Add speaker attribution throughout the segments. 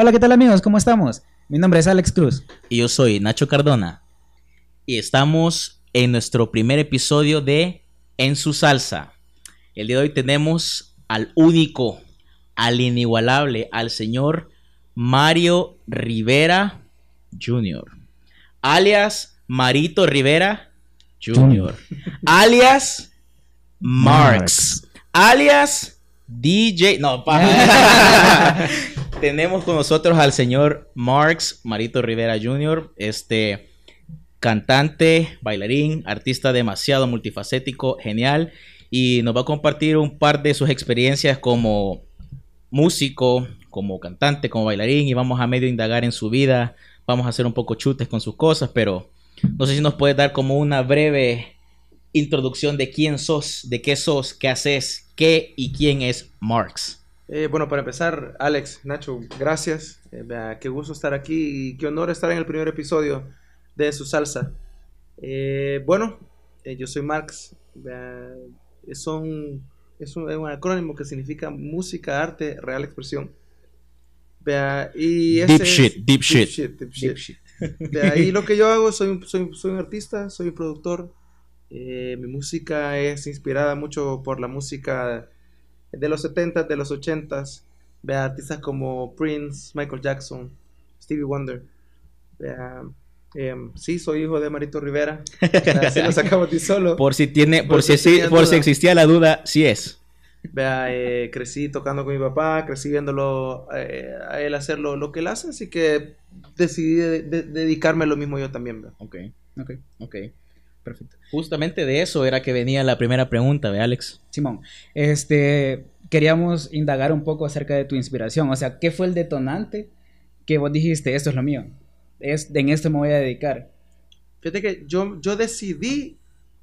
Speaker 1: Hola, ¿qué tal amigos? ¿Cómo estamos? Mi nombre es Alex Cruz.
Speaker 2: Y yo soy Nacho Cardona. Y estamos en nuestro primer episodio de En su salsa. El día de hoy tenemos al único, al inigualable, al señor Mario Rivera Jr. Alias Marito Rivera Jr. alias Marx. Alias DJ. No, paja. Tenemos con nosotros al señor Marx Marito Rivera Jr., este cantante, bailarín, artista demasiado multifacético, genial, y nos va a compartir un par de sus experiencias como músico, como cantante, como bailarín, y vamos a medio indagar en su vida, vamos a hacer un poco chutes con sus cosas, pero no sé si nos puedes dar como una breve introducción de quién sos, de qué sos, qué haces, qué y quién es Marx.
Speaker 3: Eh, bueno, para empezar, Alex, Nacho, gracias. Eh, qué gusto estar aquí y qué honor estar en el primer episodio de Su Salsa. Eh, bueno, yo soy Marx. Son, es, un, acrónimo que significa música, arte, real expresión. y
Speaker 2: deep, shit, deep, shit,
Speaker 3: deep, shit. y lo que yo hago, soy, soy, soy un artista, soy un productor. mi música es inspirada mucho por la música de los 70 de los 80s. Vea artistas como Prince, Michael Jackson, Stevie Wonder. Vea, em, sí, soy hijo de Marito Rivera. Así lo sacamos de solo.
Speaker 2: Por si tiene, por, si, por si existía la duda, sí es.
Speaker 3: Vea, eh, crecí tocando con mi papá, crecí viéndolo eh, a él hacer lo, que él hace, así que decidí dedicarme a lo mismo yo también. Vea.
Speaker 2: Ok, ok, ok. Perfecto. Justamente de eso era que venía la primera pregunta de Alex.
Speaker 1: Simón, este, queríamos indagar un poco acerca de tu inspiración. O sea, ¿qué fue el detonante que vos dijiste, esto es lo mío? Es, en esto me voy a dedicar.
Speaker 3: Fíjate que yo, yo decidí,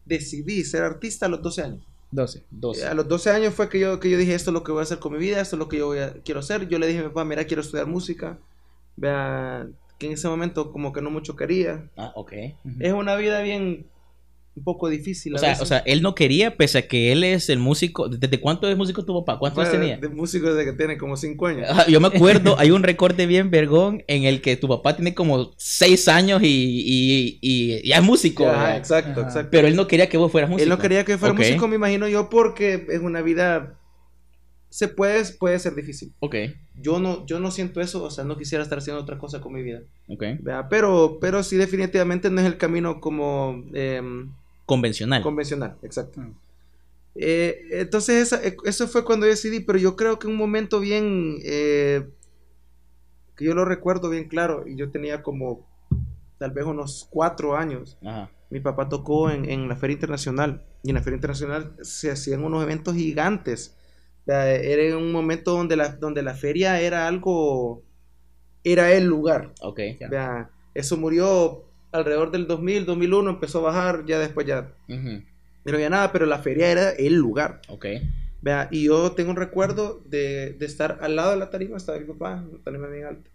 Speaker 3: decidí ser artista a los 12 años.
Speaker 1: 12, 12.
Speaker 3: A los 12 años fue que yo, que yo dije, esto es lo que voy a hacer con mi vida, esto es lo que yo quiero hacer. Yo le dije a mi papá, mira, quiero estudiar música. Vea, que en ese momento como que no mucho quería.
Speaker 2: Ah, ok.
Speaker 3: Es una vida bien un poco difícil.
Speaker 2: O sea, o sea, él no quería, pese a que él es el músico. ¿Desde cuánto es músico tu papá? ¿Cuántos tenía?
Speaker 3: De músico desde que tiene como cinco años.
Speaker 2: yo me acuerdo, hay un recorte bien vergón en el que tu papá tiene como seis años y, y, ya es músico.
Speaker 3: exacto, exacto.
Speaker 2: Pero él no quería que vos fueras músico.
Speaker 3: Él no quería que fuera músico, me imagino yo, porque es una vida. Se puede, puede ser difícil.
Speaker 2: Ok.
Speaker 3: Yo no, yo no siento eso, o sea, no quisiera estar haciendo otra cosa con mi vida.
Speaker 2: Ok.
Speaker 3: Pero, pero sí, definitivamente no es el camino como. Em,
Speaker 2: Convencional.
Speaker 3: Convencional, exacto. Ah. Eh, entonces, eh, eso fue cuando decidí, pero yo creo que un momento bien, eh, que yo lo recuerdo bien claro, y yo tenía como tal vez unos cuatro años. Mi papá tocó en, la Feria Internacional, y en la Feria Internacional se hacían unos eventos gigantes. era un momento donde la, donde la feria era algo, era el lugar.
Speaker 2: Ok.
Speaker 3: eso murió alrededor del 2000, 2001 empezó a bajar, ya después ya no había nada, pero la feria era el lugar.
Speaker 2: Ok.
Speaker 3: Vea, y yo tengo un recuerdo de, de, estar al lado de la tarima, estaba mi papá, una tarima bien alta.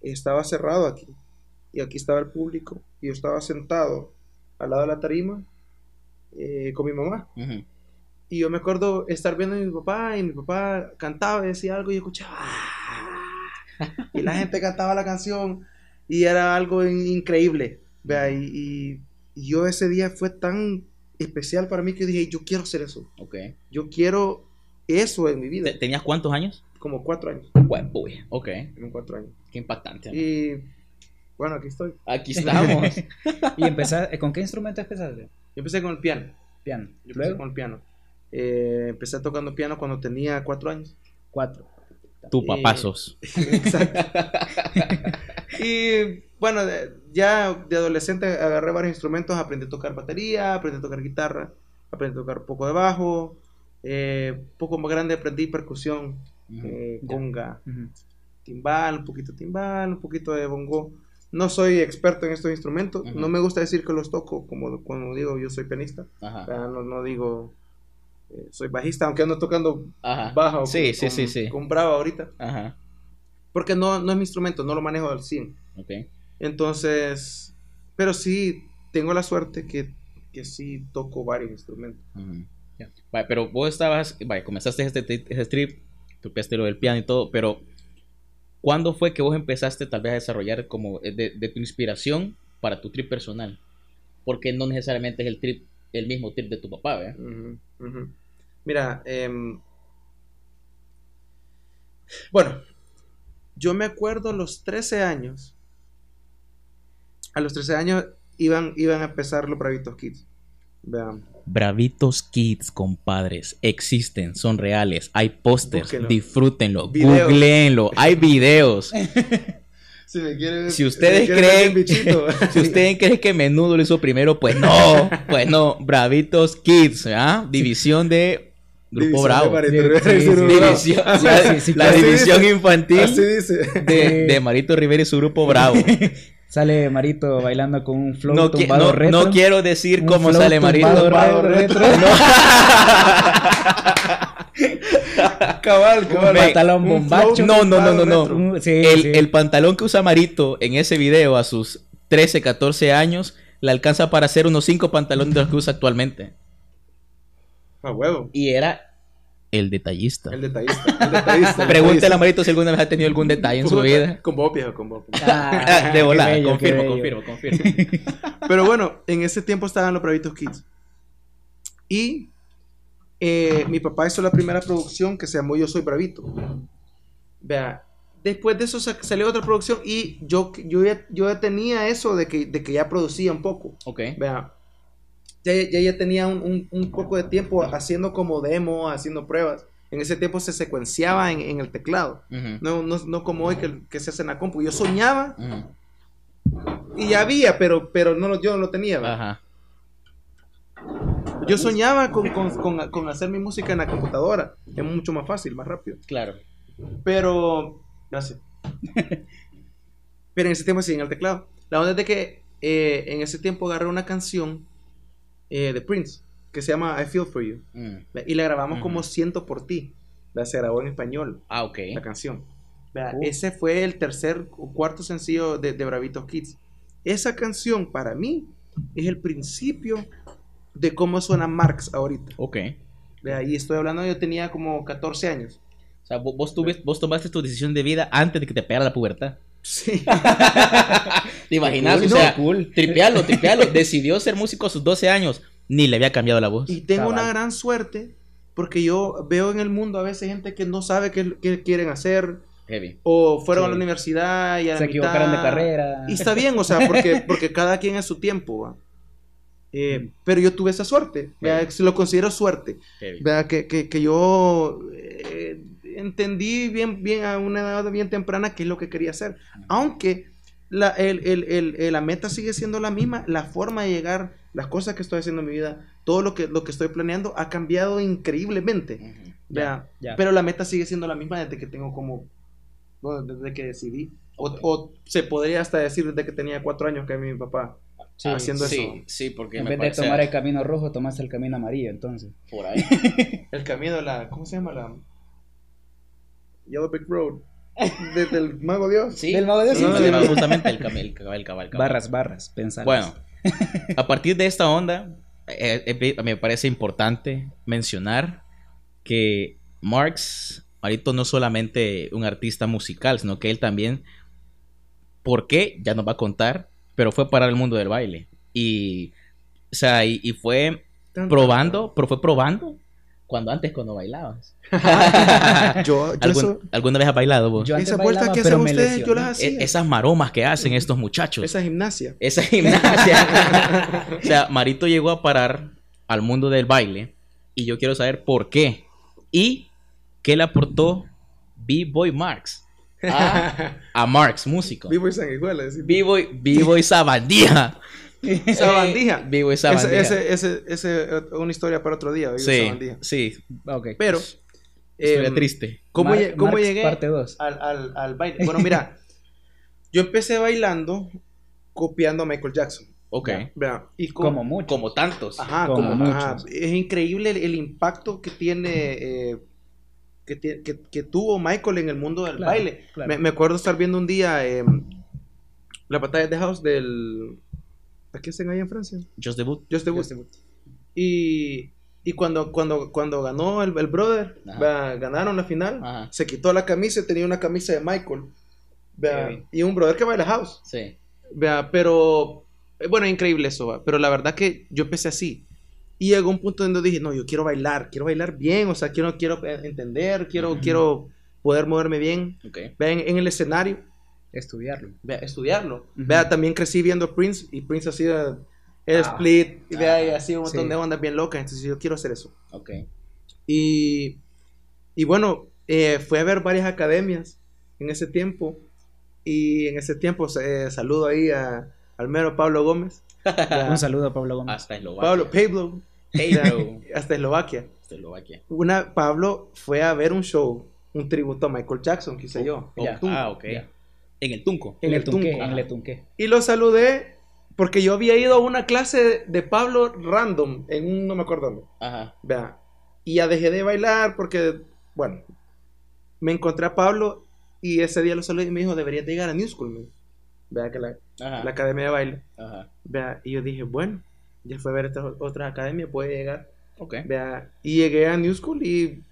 Speaker 3: Estaba cerrado aquí, y aquí estaba el público, y yo estaba sentado al lado de la tarima eh, con mi mamá. Y yo me acuerdo estar viendo a mi papá, y mi papá cantaba y decía algo, y yo escuchaba. y la gente cantaba la canción y era algo increíble. ¿vea? Y, yo ese día fue tan especial para mí que dije, yo quiero hacer eso.
Speaker 2: Ok.
Speaker 3: Yo quiero eso en mi vida.
Speaker 2: ¿Tenías cuántos años?
Speaker 3: Como cuatro años.
Speaker 2: Bueno, ok.
Speaker 3: Como cuatro años.
Speaker 2: Qué impactante.
Speaker 3: Y bueno, aquí estoy.
Speaker 2: Aquí estamos.
Speaker 1: ¿Y empezaste, con qué instrumento empezaste? Yo
Speaker 3: empecé con el piano.
Speaker 1: Piano.
Speaker 3: Yo empecé con el piano. Eh, empecé tocando piano cuando tenía cuatro años.
Speaker 1: Cuatro.
Speaker 2: Tu papá sos.
Speaker 3: Exacto. y bueno, ya de adolescente agarré varios instrumentos, aprendí a tocar batería, aprendí a tocar guitarra, aprendí a tocar un poco de bajo, eh, poco más grande aprendí percusión, eh, conga, timbal, un poquito de timbal, un poquito de bongo. No soy experto en estos instrumentos, no me gusta decir que los toco, como cuando digo yo soy pianista, no, no digo eh, soy bajista, aunque ando tocando bajo
Speaker 2: sí, con, sí, sí,
Speaker 3: con Bravo ahorita. Porque no, no es mi instrumento, no lo manejo al 100. Entonces, pero sí, tengo la suerte que, que sí toco varios instrumentos.
Speaker 2: pero vos estabas, vaya, comenzaste este, este strip, tocaste lo del piano y todo, pero ¿cuándo fue que vos empezaste tal vez a desarrollar como eh, de, de tu inspiración para tu trip personal? Porque no necesariamente es el trip, el mismo trip de tu papá, ¿verdad?
Speaker 3: Ujú, ujú. Mira, em, bueno, yo me acuerdo a los 13 años. A los 13 años iban, iban a empezar los Bravitos Kids. Vean.
Speaker 2: Bravitos Kids, compadres, existen, son reales, hay pósters, disfrútenlo,
Speaker 3: Videos.
Speaker 2: googleenlo, hay videos.
Speaker 3: Si, me quieren-
Speaker 2: Si ustedes
Speaker 3: me
Speaker 2: creen-
Speaker 3: bichito.
Speaker 2: Si ustedes creen que Menudo lo hizo primero, pues no, pues no, Bravitos Kids, ¿ah? División de Grupo Bravo. La, división infantil
Speaker 3: Así dice.
Speaker 2: de, de Marito Rivera y su Grupo Bravo.
Speaker 1: Sale Marito bailando con un flow
Speaker 2: No,
Speaker 1: tumbado
Speaker 2: no-
Speaker 1: retro.
Speaker 2: no quiero decir
Speaker 1: Un
Speaker 2: cómo sale Marito.
Speaker 1: tumbado
Speaker 3: Retro.
Speaker 1: retro.
Speaker 3: Cabal,
Speaker 1: Un
Speaker 3: cabal.
Speaker 1: pantalón bombacho.
Speaker 2: No, no, no, no, no.
Speaker 1: sí,
Speaker 2: el,
Speaker 1: sí.
Speaker 2: el pantalón que usa Marito en ese video a sus 13, 14 años le alcanza para hacer unos 5 pantalones de los que usa actualmente.
Speaker 3: A huevo.
Speaker 2: Y era el detallista.
Speaker 3: El detallista. El detallista. el
Speaker 2: Pregúntale a Marito si alguna vez ha tenido algún detalle en su vida.
Speaker 3: Con vos, viejo, con vos.
Speaker 1: Ah,
Speaker 2: Ah, de volada,
Speaker 1: bello,
Speaker 2: confirmo,
Speaker 1: bello.
Speaker 2: confirmo, confirmo.
Speaker 3: Pero bueno, en ese tiempo estaban los Bravitos Kids. Y eh, mi papá hizo la primera producción que se llamó Yo Soy Bravito. Vea, después de eso sa- salió otra producción y yo, yo, ya, yo ya tenía eso de que, de que ya producía un poco.
Speaker 2: Ok.
Speaker 3: Vea, ya, ya, ya tenía un, un- un poco de tiempo haciendo como demo, haciendo pruebas. En ese tiempo se secuenciaba en, en el teclado. No, no, no como hoy que, que se hace en la compu. Yo soñaba
Speaker 2: ujú.
Speaker 3: y ya había, pero, pero no, yo no lo tenía.
Speaker 2: Ajá.
Speaker 3: Yo soñaba con, con- con- con hacer mi música en la computadora. Es mucho más fácil, más rápido.
Speaker 2: Claro.
Speaker 3: Pero. Gracias. Pero en ese tiempo sí, en el teclado. La onda es de que eh, en ese tiempo agarré una canción eh, de Prince que se llama I Feel For You.
Speaker 2: Mm.
Speaker 3: Y la grabamos
Speaker 2: Ujú.
Speaker 3: como Siento por ti. ¿ve? Se grabó en español
Speaker 2: Ah, ok.
Speaker 3: la canción.
Speaker 1: Uh.
Speaker 3: Ese fue el tercer o cuarto sencillo de, de Bravitos Kids. Esa canción para mí es el principio de cómo suena Marx ahorita.
Speaker 2: Ok.
Speaker 3: De ahí estoy hablando, yo tenía como 14 años.
Speaker 2: O sea, vo- vos, tuvis- vos tomaste tu decisión de vida antes de que te pegara la pubertad.
Speaker 3: Sí.
Speaker 2: ¿Te imaginas?
Speaker 1: Cool,
Speaker 2: o sea,
Speaker 1: no, cool.
Speaker 2: tripealo, tripealo. Decidió ser músico a sus 12 años. Ni le había cambiado la voz.
Speaker 3: Y tengo
Speaker 1: Cabal.
Speaker 3: una gran suerte porque yo veo en el mundo a veces gente que no sabe qué, qué quieren hacer
Speaker 2: Heavy.
Speaker 3: o fueron a la universidad y a la
Speaker 1: Se equivocaron de
Speaker 3: mitad-
Speaker 1: carrera.
Speaker 3: Y está bien, o sea, porque, porque cada quien es su tiempo. ¿va? Eh, pero yo tuve esa suerte, se lo considero suerte. Que, que, que yo eh, entendí bien, bien a una edad bien temprana qué es lo que quería hacer. Aunque la, el- el- el- el- la meta sigue siendo la misma, la forma de llegar, las cosas que estoy haciendo en mi vida, todo lo que, lo que estoy planeando ha cambiado increíblemente.
Speaker 1: Ya.
Speaker 3: Pero la meta sigue siendo la misma desde que tengo como, bueno, desde que decidí. O, o se podría hasta decir desde que tenía cuatro años que mi papá
Speaker 1: Sí,
Speaker 3: haciendo
Speaker 2: sí,
Speaker 3: eso.
Speaker 2: sí, porque
Speaker 1: En
Speaker 2: me
Speaker 1: vez de tomar el camino rojo, tomaste el camino amarillo, entonces.
Speaker 2: por ahí.
Speaker 3: El camino de la, ¿cómo se llama? La Yellow Brick Road. Desde el Mago Dios.
Speaker 2: Sí,
Speaker 1: Del mago de
Speaker 2: sí,
Speaker 3: Dios.
Speaker 2: llama
Speaker 3: Sí.
Speaker 2: justamente el cabal, el cabal, el cabal.
Speaker 1: Barras, barras, pensar.
Speaker 2: Bueno, a partir de esta onda, eh, eh, me parece importante mencionar que Marx, Marito, no es solamente un artista musical, sino que él también, ¿por qué? Ya nos va a contar, pero fue para el mundo del baile. Y, o sea, y, y fue probando, pero fue probando cuando antes cuando bailabas.
Speaker 3: Yo, yo
Speaker 2: ¿Algún-
Speaker 3: eso-
Speaker 2: ¿Alguna vez has bailado vos?
Speaker 1: Yo antes
Speaker 3: esa vuelta
Speaker 1: bailaba,
Speaker 3: que
Speaker 1: pero
Speaker 3: hacen
Speaker 1: me
Speaker 3: ustedes, yo
Speaker 1: lesioné.
Speaker 3: las hacía.
Speaker 2: E- esas maromas que hacen estos muchachos.
Speaker 3: Esa gimnasia.
Speaker 2: Esa gimnasia. o sea, Marito llegó a parar al mundo del baile y yo quiero saber por qué y qué le aportó B-Boy Marx a, a Marx, músico.
Speaker 3: Vivo y sanguijuela. decir.
Speaker 2: B-Boy, B-Boy Sabandija.
Speaker 3: Sabandija.
Speaker 2: B-Boy
Speaker 3: Ese,
Speaker 2: Sabandija.
Speaker 3: ese, ese, ese, eh, una historia para otro día. Vivo
Speaker 2: Sí,
Speaker 3: Sabandija.
Speaker 2: sí.
Speaker 1: Ok.
Speaker 3: Pero,
Speaker 2: Historia
Speaker 3: em,
Speaker 2: triste.
Speaker 3: ¿cómo,
Speaker 1: Mar-
Speaker 3: cómo
Speaker 1: Marx
Speaker 3: llegué
Speaker 1: Parte 2.
Speaker 3: al, al, al baile? Bueno, mira, yo empecé bailando copiando a Michael Jackson.
Speaker 2: Ok.
Speaker 3: Vea, vea, y con-
Speaker 1: Como mucho.
Speaker 2: Como tantos.
Speaker 3: Ajá,
Speaker 1: Como
Speaker 3: como, ajá,
Speaker 1: muchos.
Speaker 3: es increíble el, el impacto que tiene eh, que, que- que tuvo Michael en el mundo del
Speaker 1: Claro,
Speaker 3: baile.
Speaker 1: claro.
Speaker 3: Me, me acuerdo estar viendo un día eh, la batalla de house del ¿a qué hacen ahí en Francia?
Speaker 2: Just Debut.
Speaker 3: Just the Boot. Y, y cuando, cuando, cuando ganó el, el brother, va, ganaron la final,
Speaker 2: Ajá.
Speaker 3: se quitó la camisa y tenía una camisa de Michael. Vea, y un brother que baila house.
Speaker 2: Sí.
Speaker 3: Vea, pero eh, bueno, es increíble eso, va. pero la verdad que yo empecé así. Y llegó un punto donde dije, no, yo quiero bailar, quiero bailar bien, o sea, quiero, quiero eh, entender, quiero, quiero poder moverme bien.
Speaker 2: Ok.
Speaker 3: Vea, en, en el escenario,
Speaker 1: Estudiarlo.
Speaker 3: vea, estudiarlo.
Speaker 1: Ujú.
Speaker 3: Vea, también crecí viendo Prince y Prince hacía el
Speaker 1: Ah.
Speaker 3: split, y vea, y
Speaker 2: Ah.
Speaker 3: hacía un montón
Speaker 1: Sí.
Speaker 3: de ondas bien locas, entonces yo quiero hacer eso.
Speaker 2: Ok.
Speaker 3: Y, y bueno, eh, fui a ver varias academias en ese tiempo. Y en ese tiempo eh, saludo ahí a, al mero Pablo Gómez.
Speaker 1: Un saludo a Pablo Gómez.
Speaker 2: Hasta Eslovaquia.
Speaker 3: Pablo, Pablo,
Speaker 2: Pablo.
Speaker 3: hasta Eslovaquia.
Speaker 2: Hasta Eslovaquia.
Speaker 3: Una, Pablo fue a ver un show, un tributo a Michael Jackson, qué sé yo.
Speaker 2: Oh, ah, ok.
Speaker 1: Ya.
Speaker 2: En el Tunco.
Speaker 3: En el
Speaker 1: Tunque. En el Tunque.
Speaker 3: Y lo saludé porque yo había ido a una clase de Pablo random en un, no me acuerdo dónde.
Speaker 2: Ajá.
Speaker 3: Vea. Y ya dejé de bailar porque, bueno, me encontré a Pablo y ese día lo saludé y me dijo, deberías de llegar a New School, dijo. Vea que la,
Speaker 2: Ajá.
Speaker 3: la academia de baile.
Speaker 2: Ajá.
Speaker 3: Vea, y yo dije, bueno, ya fue a ver estas otras academias, puede llegar.
Speaker 2: Ok.
Speaker 3: Vea, y llegué a New School y,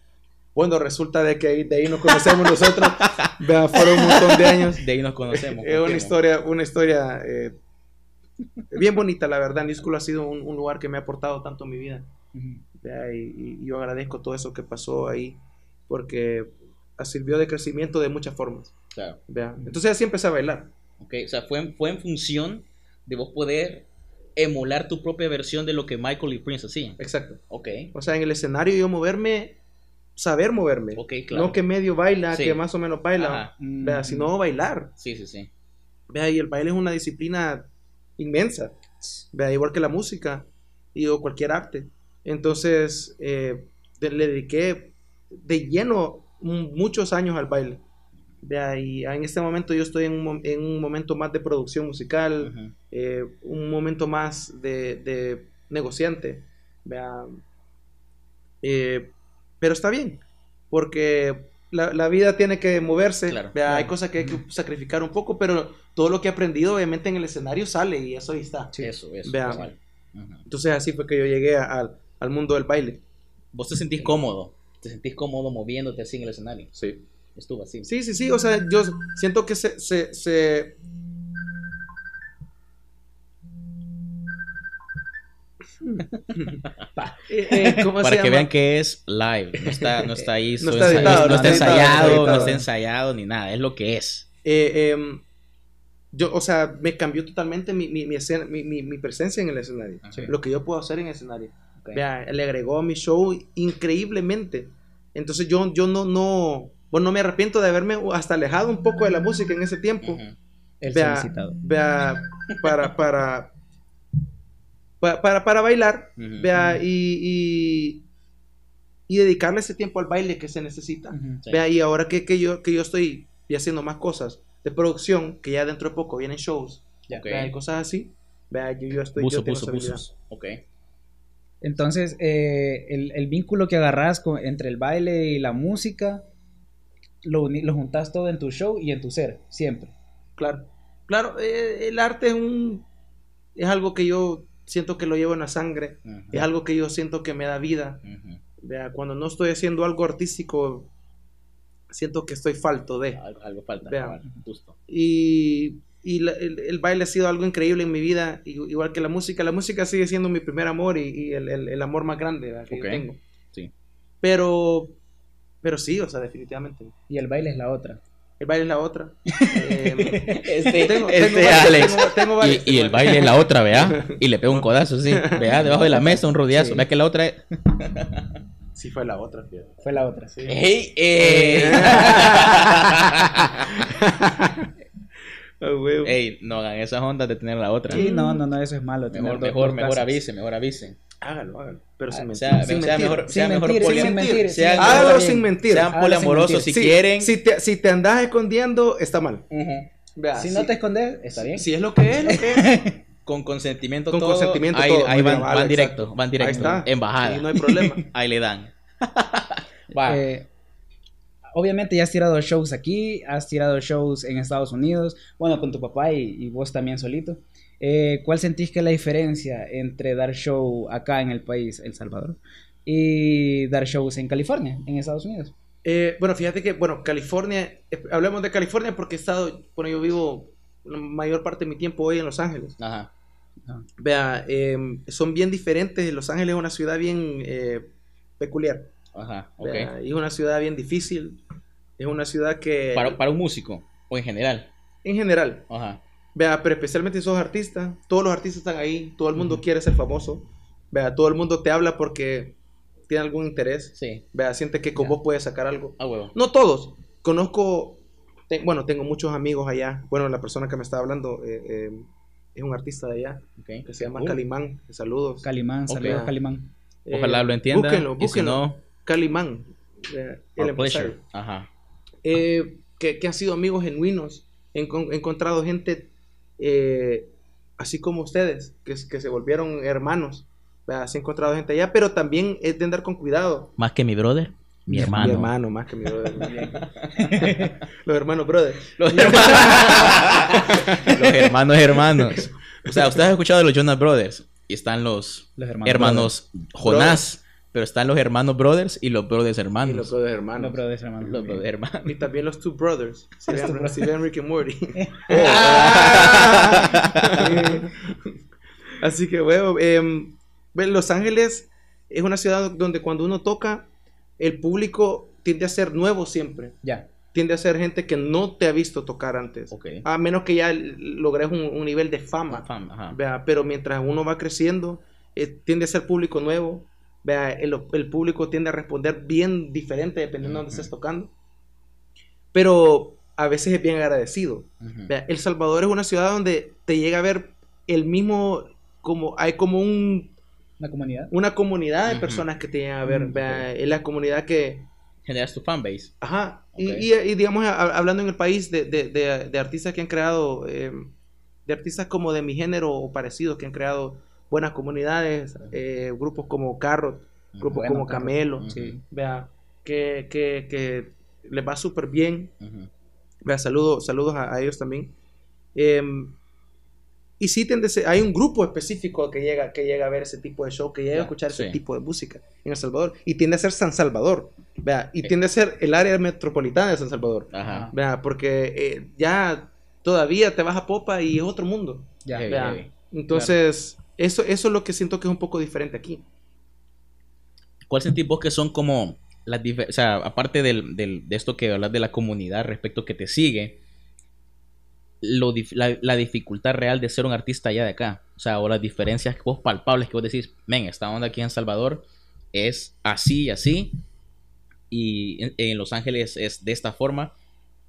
Speaker 3: bueno, resulta de que de ahí nos conocemos nosotros. Vea, fueron un montón de años.
Speaker 2: De ahí nos conocemos.
Speaker 3: Es una historia, una historia eh, bien bonita, la verdad. School ha sido un, un lugar que me ha aportado tanto en mi vida. Vea, y, y yo agradezco todo eso que pasó ahí porque sirvió de crecimiento de muchas formas.
Speaker 2: Claro.
Speaker 3: Vea. Entonces así empecé a bailar.
Speaker 2: Ok. O sea, fue en, fue en función de vos poder emular tu propia versión de lo que Michael y Prince hacían.
Speaker 3: Exacto.
Speaker 2: Ok.
Speaker 3: O sea, en el escenario yo moverme, saber moverme.
Speaker 2: Ok, claro.
Speaker 3: No que medio baila,
Speaker 2: Sí.
Speaker 3: que más o menos baila. Vea, sino bailar.
Speaker 2: Sí, sí, sí.
Speaker 3: Vea, y el baile es una disciplina inmensa. Vea, igual que la música y o cualquier arte. Entonces, eh, le dediqué de lleno muchos años al baile. Vea, y en este momento yo estoy en un, en un momento más de producción musical, eh, un momento más de, de negociante. Vea, eh, pero está bien, porque la, la vida tiene que moverse.
Speaker 2: Claro,
Speaker 3: Hay cosas que hay que sacrificar un poco, pero todo lo que he aprendido, obviamente, en el escenario sale y eso ahí está.
Speaker 2: Eso, eso.
Speaker 3: Entonces, así fue que yo llegué a- al, al mundo del baile.
Speaker 2: Vos te sentís cómodo. Te sentís cómodo moviéndote así en el escenario.
Speaker 3: Sí.
Speaker 2: Estuvo así.
Speaker 3: Sí, sí, sí. O sea, yo siento que se. se, se- Eh, eh, ¿cómo se
Speaker 2: Para que
Speaker 3: llama?
Speaker 2: vean que es live. No está, no está ahí.
Speaker 3: No está
Speaker 2: ensa-
Speaker 3: editado,
Speaker 2: no
Speaker 3: no
Speaker 2: está
Speaker 3: está editado,
Speaker 2: ensayado,
Speaker 3: no está
Speaker 2: ensayado ni nada. Es lo que es.
Speaker 3: Eh, em, yo, o sea, me cambió totalmente mi, mi, mi, escena- mi- mi- mi presencia en el escenario. Lo que yo puedo hacer en el escenario. Vea, le agregó a mi show increíblemente. Entonces yo, yo no, no, bueno, no me arrepiento de haberme hasta alejado un poco de la música en ese tiempo.
Speaker 1: El
Speaker 3: Vea,
Speaker 1: solicitado.
Speaker 3: vea, para, para, pa- para, para bailar, vea, y, y, y dedicarle ese tiempo al baile que se necesita.
Speaker 2: Sí.
Speaker 3: Vea, y ahora que, que yo, que yo estoy ya haciendo más cosas de producción, que ya dentro de poco vienen shows,
Speaker 1: Ya.
Speaker 2: Ok.
Speaker 3: vea, y cosas así, vea, yo, yo estoy
Speaker 2: Buzo,
Speaker 3: yo tengo
Speaker 2: buzo,
Speaker 3: esa habilidad.
Speaker 2: buzos. Ok.
Speaker 1: Entonces, eh, el, el vínculo que agarras con- entre el baile y la música, lo, lo juntas todo en tu show y en tu ser, siempre.
Speaker 3: Claro, claro, eh, el arte es un, es algo que yo siento que lo llevo en la sangre, es algo que yo siento que me da vida, vea, cuando no estoy haciendo algo artístico, siento que estoy falto de.
Speaker 2: Algo, algo falta.
Speaker 3: Vea.
Speaker 2: justo.
Speaker 3: Y, y la- el, el baile ha sido algo increíble en mi vida, i- igual que la música. La música sigue siendo mi primer amor y, y el, el- el amor más grande que yo tengo.
Speaker 2: Sí.
Speaker 3: Pero, pero sí, o sea, definitivamente.
Speaker 1: Y el baile es la otra.
Speaker 3: El baile es la otra. Eh,
Speaker 2: Este,
Speaker 3: tengo-
Speaker 2: este
Speaker 3: tengo
Speaker 2: Alex.
Speaker 3: tengo- tengo varios,
Speaker 2: y, el baile es la otra, vea. Y le pega un codazo, sí. Vea, debajo de la mesa, un rodeazo.
Speaker 1: Sí.
Speaker 2: Vea que la otra es.
Speaker 3: Sí, fue la otra, fíjate.
Speaker 1: Fue la otra.
Speaker 3: Sí.
Speaker 2: ¡Ey! ¡Ey!
Speaker 3: Ah.
Speaker 2: ¡Ey! No hagan esas ondas de tener la otra.
Speaker 1: Sí, no, no, no, eso es malo. tener
Speaker 2: Mejor,
Speaker 1: dos-
Speaker 2: mejor,
Speaker 1: dos
Speaker 2: mejor avisen, mejor avisen.
Speaker 3: Hágalo, hágalo. Pero
Speaker 1: Ah,
Speaker 3: sin
Speaker 2: O
Speaker 3: mentir.
Speaker 2: sea,
Speaker 3: sin
Speaker 2: o sea,
Speaker 3: mentir.
Speaker 2: mejor,
Speaker 1: Sin
Speaker 2: sea mejor
Speaker 1: mentir,
Speaker 2: poli-
Speaker 1: sin mentir,
Speaker 2: sean-
Speaker 1: sin
Speaker 3: Hágalo sin mentir.
Speaker 2: Sean poliamorosos si quieren.
Speaker 3: Si te, si te andas escondiendo, está mal. Vea,
Speaker 1: Si no te escondes, está bien.
Speaker 3: Si es lo que es, lo que es.
Speaker 2: Con consentimiento
Speaker 3: Con
Speaker 2: todo.
Speaker 3: consentimiento
Speaker 2: ahí,
Speaker 3: todo,
Speaker 2: ahí van, van directo, van directo.
Speaker 3: Ahí está.
Speaker 2: Embajada.
Speaker 3: Sí, no hay problema.
Speaker 2: Ahí le dan. Va.
Speaker 1: Eh, obviamente ya has tirado shows aquí, has tirado shows en Estados Unidos, bueno, con tu papá y, y vos también solito. Eh, ¿Cuál sentís que es la diferencia entre dar show acá en el país, El Salvador, y dar shows en California, en Estados Unidos?
Speaker 3: Eh, bueno, fíjate que, bueno, California, eh, hablemos de California porque he estado, bueno, yo vivo la mayor parte de mi tiempo hoy en Los Ángeles.
Speaker 2: Ajá.
Speaker 3: Vea, eh, son bien diferentes. Los Ángeles es una ciudad bien eh, peculiar.
Speaker 2: Ajá, ok.
Speaker 3: Vea, y es una ciudad bien difícil. Es una ciudad que,
Speaker 2: Para, para un músico, o en general.
Speaker 3: en general,
Speaker 2: Ajá.
Speaker 3: vea, pero especialmente si sos artista, todos los artistas están ahí, todo el mundo quiere ser famoso. Vea, todo el mundo te habla porque tiene algún interés.
Speaker 2: Sí.
Speaker 3: Vea, siente que con
Speaker 1: Ya.
Speaker 3: vos puedes sacar algo.
Speaker 2: Ah, huevo.
Speaker 3: No todos. Conozco, te- bueno, tengo muchos amigos allá. Bueno, la persona que me está hablando eh, eh, es un artista de allá que se llama
Speaker 2: Uh,
Speaker 3: Calimán. Saludos.
Speaker 1: Calimán, saludos Calimán.
Speaker 3: Eh,
Speaker 2: Ojalá lo entienda.
Speaker 3: Búsquenlo,
Speaker 2: y si
Speaker 3: búsquenlo.
Speaker 2: no,
Speaker 3: Calimán. eh, el empresario.
Speaker 2: Ajá.
Speaker 3: Eh, que, que han sido amigos genuinos. He, encon- he encontrado gente eh, así como ustedes, que, que se volvieron hermanos. ¿verdad? Sí he encontrado gente allá, pero también es de andar con cuidado.
Speaker 2: Más que mi brother, mi hermano.
Speaker 3: Mi hermano, más que mi brother. Los hermanos brother.
Speaker 2: Los hermanos. los hermanos hermanos. O sea, ustedes han escuchado de los Jonas Brothers. Y están los
Speaker 1: Los hermanos.
Speaker 2: hermanos Jonás. Pero están los hermanos Brothers y los Brothers
Speaker 3: Y
Speaker 2: hermanos.
Speaker 3: los brothers
Speaker 1: Los
Speaker 3: hermanos.
Speaker 1: brothers hermanos.
Speaker 2: Los brothers hermanos.
Speaker 3: Y también los Two Brothers. Si
Speaker 1: Los
Speaker 3: ven,
Speaker 1: Brothers.
Speaker 3: si ven Rick and Morty.
Speaker 2: Ah.
Speaker 3: Así que, bueno, ve, Los Ángeles es una ciudad donde cuando uno toca, el público tiende a ser nuevo siempre.
Speaker 1: Ya.
Speaker 3: Tiende a ser gente que no te ha visto tocar antes. A menos que ya logres un, un nivel de fama.
Speaker 2: Fam, ajá.
Speaker 3: Vea, pero mientras uno va creciendo, eh, tiende a ser público nuevo. Vea, el, el público tiende a responder bien diferente dependiendo de dónde estés tocando. Pero a veces es bien agradecido.
Speaker 2: Ujú.
Speaker 3: Vea, El Salvador es una ciudad donde te llega a ver el mismo, como hay como un,
Speaker 1: Una comunidad.
Speaker 3: una comunidad de
Speaker 2: Ujú.
Speaker 3: personas que te llegan a ver. Vea, Es la comunidad que,
Speaker 2: Generas tu fanbase.
Speaker 3: Ajá, y-
Speaker 2: Ok.
Speaker 3: y, y digamos, a- hablando en el país de, de- de- de artistas que han creado, eh, de artistas como de mi género o parecidos, que han creado buenas comunidades, eh, grupos como Carrot, grupos
Speaker 1: Bueno,
Speaker 3: como
Speaker 1: claro.
Speaker 3: Camelo.
Speaker 1: Sí.
Speaker 3: vea, que, que, que les va súper bien,
Speaker 2: Ujú.
Speaker 3: vea, saludo, saludos a, a ellos también. Em, y sí, ser- hay un grupo específico que llega, que llega a ver ese tipo de show, que llega
Speaker 1: Ya,
Speaker 3: a escuchar ese
Speaker 2: sí.
Speaker 3: tipo de música en El Salvador, y tiende a ser San Salvador, vea, y
Speaker 2: Eh.
Speaker 3: tiende a ser el área metropolitana de San Salvador.
Speaker 2: Ajá.
Speaker 3: Vea, porque eh, ya todavía te vas a Popa y es otro mundo. Vea.
Speaker 2: heavy.
Speaker 3: Entonces, eso, eso es lo que siento que es un poco diferente aquí.
Speaker 2: ¿Cuál sentís vos que son como las diferencias? O sea, aparte del, del- de esto que hablas de la comunidad respecto que te sigue, lo la, la dificultad real de ser un artista allá de acá. O sea, o las diferencias que vos palpables que vos decís, men, esta onda aquí en Salvador es así y así. Y en, en Los Ángeles es de esta forma.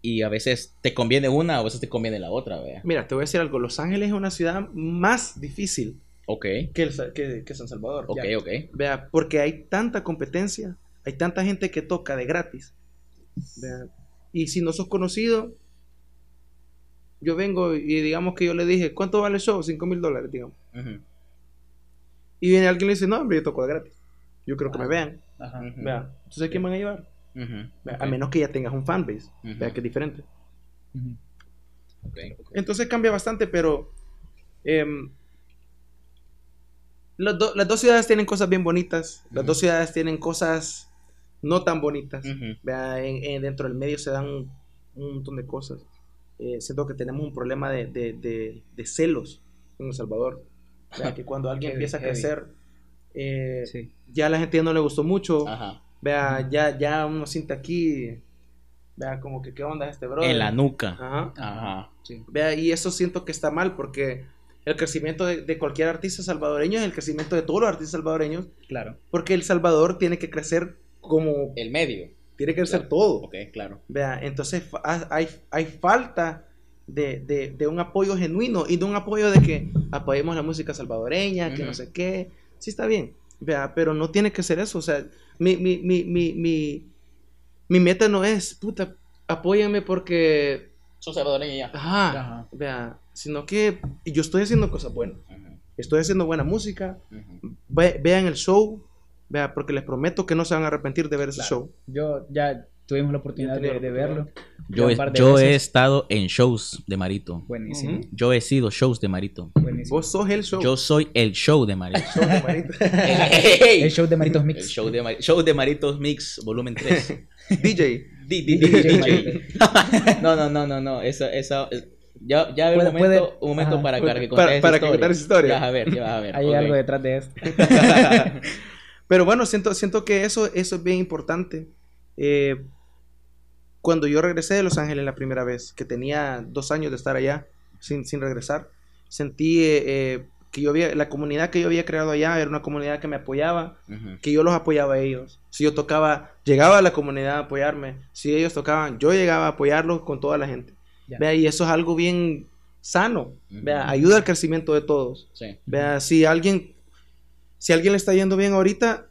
Speaker 2: Y a veces te conviene una, a veces te conviene la otra, vea.
Speaker 3: Mira, te voy a decir algo. Los Ángeles es una ciudad más difícil
Speaker 2: Ok,
Speaker 3: que, el que, que San Salvador.
Speaker 2: ok,
Speaker 3: Ya.
Speaker 2: ok.
Speaker 3: Vea, porque hay tanta competencia, hay tanta gente que toca de gratis. Vea, y si no sos conocido, yo vengo y digamos que yo le dije, ¿cuánto vale el show? 5 mil dólares, digamos. Y viene alguien y le dice, no, hombre, yo toco de gratis. Yo creo que me
Speaker 1: Ah.
Speaker 3: vean.
Speaker 1: Ajá.
Speaker 3: Vea, entonces, ¿a quién van a llevar? Vea,
Speaker 2: ok,
Speaker 3: A menos que ya tengas un fanbase. Vea que es diferente.
Speaker 1: Ujú.
Speaker 2: ok, ok.
Speaker 3: Entonces cambia bastante, pero em, do- las dos ciudades tienen cosas bien bonitas. Las
Speaker 2: Ujú.
Speaker 3: dos ciudades tienen cosas no tan bonitas.
Speaker 2: Ujú,
Speaker 3: Vea, en- en- dentro del medio se dan un, un montón de cosas. Eh, siento que tenemos un problema de, de- de- de celos en El Salvador. Vea, que cuando alguien empieza a crecer, eh,
Speaker 1: Sí.
Speaker 3: ya a la gente ya no le gustó mucho.
Speaker 2: Ajá.
Speaker 3: Vea, ya, ya uno siente aquí, vea, como que qué onda es este brother.
Speaker 2: En la nuca.
Speaker 3: Ajá.
Speaker 2: Ajá.
Speaker 1: Sí.
Speaker 3: Vea, y eso siento que está mal porque el crecimiento de, de cualquier artista salvadoreño es el crecimiento de todos los artistas salvadoreños,
Speaker 1: Claro.
Speaker 3: porque El Salvador tiene que crecer como
Speaker 2: El medio.
Speaker 3: tiene que crecer
Speaker 2: Claro.
Speaker 3: todo.
Speaker 2: Ok, claro.
Speaker 3: Vea, entonces hay, hay falta de, de- de un apoyo genuino y de un apoyo de que apoyemos la música salvadoreña, que no sé qué. Sí está bien, vea, pero no tiene que ser eso. O sea, mi, mi, mi, mi, mi, mi meta no es, puta, apóyenme porque,
Speaker 2: Son salvadoreños ya.
Speaker 3: ajá,
Speaker 1: Ajá.
Speaker 3: vea, sino que yo estoy haciendo cosas buenas. Estoy haciendo buena música. Ve- vean el show, vea, porque les prometo que no se van a arrepentir de ver ese
Speaker 1: Claro.
Speaker 3: show.
Speaker 1: Yo ya tuvimos la oportunidad de, de verlo.
Speaker 2: Yo, he, yo he estado en shows de Marito.
Speaker 1: Buenísimo.
Speaker 3: Ujú.
Speaker 2: Yo he sido shows de Marito.
Speaker 1: Buenísimo.
Speaker 3: Vos sos el show.
Speaker 2: Yo soy el show de Marito.
Speaker 3: Show de Marito.
Speaker 1: El show de Maritos
Speaker 2: El
Speaker 1: Mix.
Speaker 2: show de, Mari- show de Maritos Mix, volumen 3.
Speaker 3: DJ.
Speaker 1: DJ
Speaker 2: no, no, no, no, no. Esa, esa, es- ya, ya un momento, un momento para, para que contes
Speaker 3: para
Speaker 2: historia.
Speaker 3: contar esa historia.
Speaker 2: Ya vas a ver, ya vas a ver.
Speaker 1: Hay algo detrás de esto.
Speaker 3: Pero bueno, siento, siento que eso, eso es bien importante. Eh, cuando yo regresé de Los Ángeles la primera vez, que tenía dos años de estar allá sin, sin regresar, sentí eh, eh, que yo había, la comunidad que yo había creado allá era una comunidad que me apoyaba, que yo los apoyaba a ellos. Si yo tocaba, llegaba a la comunidad a apoyarme. Si ellos tocaban, yo llegaba a apoyarlos con toda la gente. Vea, y eso es algo bien sano. Vea, ayuda al crecimiento de todos.
Speaker 2: Sí.
Speaker 3: Vea, si alguien, si a alguien le está yendo bien ahorita,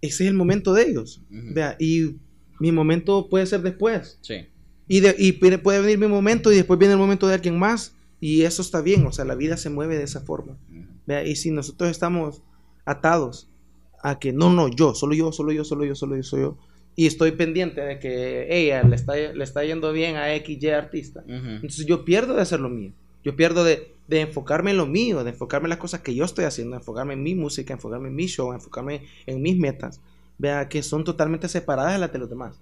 Speaker 3: ese es el momento de ellos. Vea, y mi momento puede ser después.
Speaker 2: Sí.
Speaker 3: Y, de- y puede venir mi momento y después viene el momento de alguien más. Y eso está bien, o sea, la vida se mueve de esa forma. Vea, y si nosotros estamos atados a que no, no, yo, solo yo, solo yo, solo yo, solo yo, soy yo. Y estoy pendiente de que ella le está, le está yendo bien a X, Y artista.
Speaker 2: Ujú.
Speaker 3: Entonces yo pierdo de hacer lo mío. Yo pierdo de, de enfocarme en lo mío, de enfocarme en las cosas que yo estoy haciendo, enfocarme en mi música, enfocarme en mi show, enfocarme en mis metas. Vea, que son totalmente separadas de las de los demás.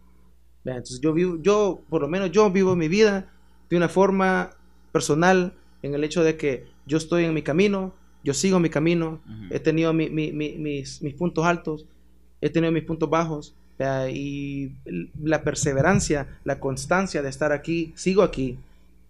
Speaker 3: Vea, entonces yo vivo, yo, por lo menos yo vivo mi vida de una forma personal, en el hecho de que yo estoy en mi camino, yo sigo mi camino, he tenido mi- mi- mi- mis, mis puntos altos, he tenido mis puntos bajos, vea, y la perseverancia, la constancia de estar aquí, sigo aquí,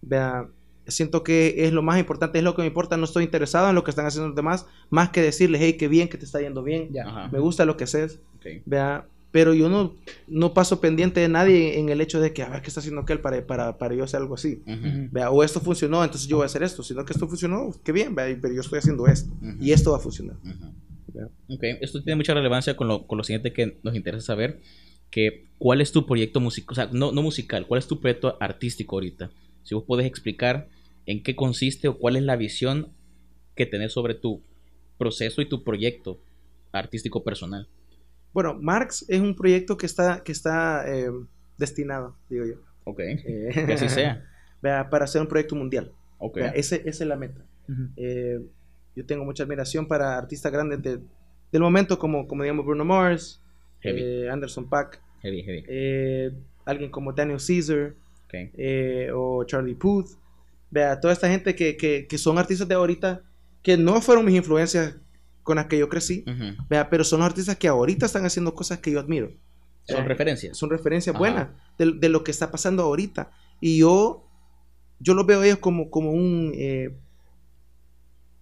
Speaker 3: vea, siento que es lo más importante, es lo que me importa, no estoy interesado en lo que están haciendo los demás, más que decirles, hey, qué bien que te está yendo bien,
Speaker 1: Ya.
Speaker 2: Ajá.
Speaker 3: me gusta lo que haces,
Speaker 2: Ok.
Speaker 3: vea, pero yo no, no paso pendiente de nadie en el hecho de que, a ver, ¿qué está haciendo aquel para, para, para yo hacer algo así? Vea, o esto funcionó, entonces yo voy a hacer esto, sino que esto funcionó, qué bien, vea, pero yo estoy haciendo esto, y esto va a funcionar.
Speaker 2: Ujú.
Speaker 3: Ya.
Speaker 2: Ok, esto tiene mucha relevancia con lo, con lo siguiente que nos interesa saber, que cuál es tu proyecto musical, o sea, no, no musical, cuál es tu proyecto artístico ahorita. Si vos podés explicar en qué consiste o cuál es la visión que tenés sobre tu proceso y tu proyecto artístico personal.
Speaker 3: Bueno, Marx es un proyecto que está, que está eh, destinado, digo yo,
Speaker 2: Ok,
Speaker 3: eh,
Speaker 2: que así sea.
Speaker 3: para hacer un proyecto mundial.
Speaker 2: Ok,
Speaker 3: ese, esa es la meta. Eh, yo tengo mucha admiración para artistas grandes de- del momento, como, como digamos Bruno Mars,
Speaker 2: heavy,
Speaker 3: Anderson Paak,
Speaker 2: heavy, heavy.
Speaker 3: alguien como Daniel Caesar
Speaker 2: Ok,
Speaker 3: eh, o Charlie Puth. Vea, toda esta gente que, que, que son artistas de ahorita, que no fueron mis influencias con las que yo crecí, vea, pero son los artistas que ahorita están haciendo cosas que yo admiro.
Speaker 2: Son
Speaker 3: Eh,
Speaker 2: referencias.
Speaker 3: son referencias
Speaker 2: Ajá.
Speaker 3: buenas de, de lo que está pasando ahorita. Y yo, yo los veo a ellos como, como un eh,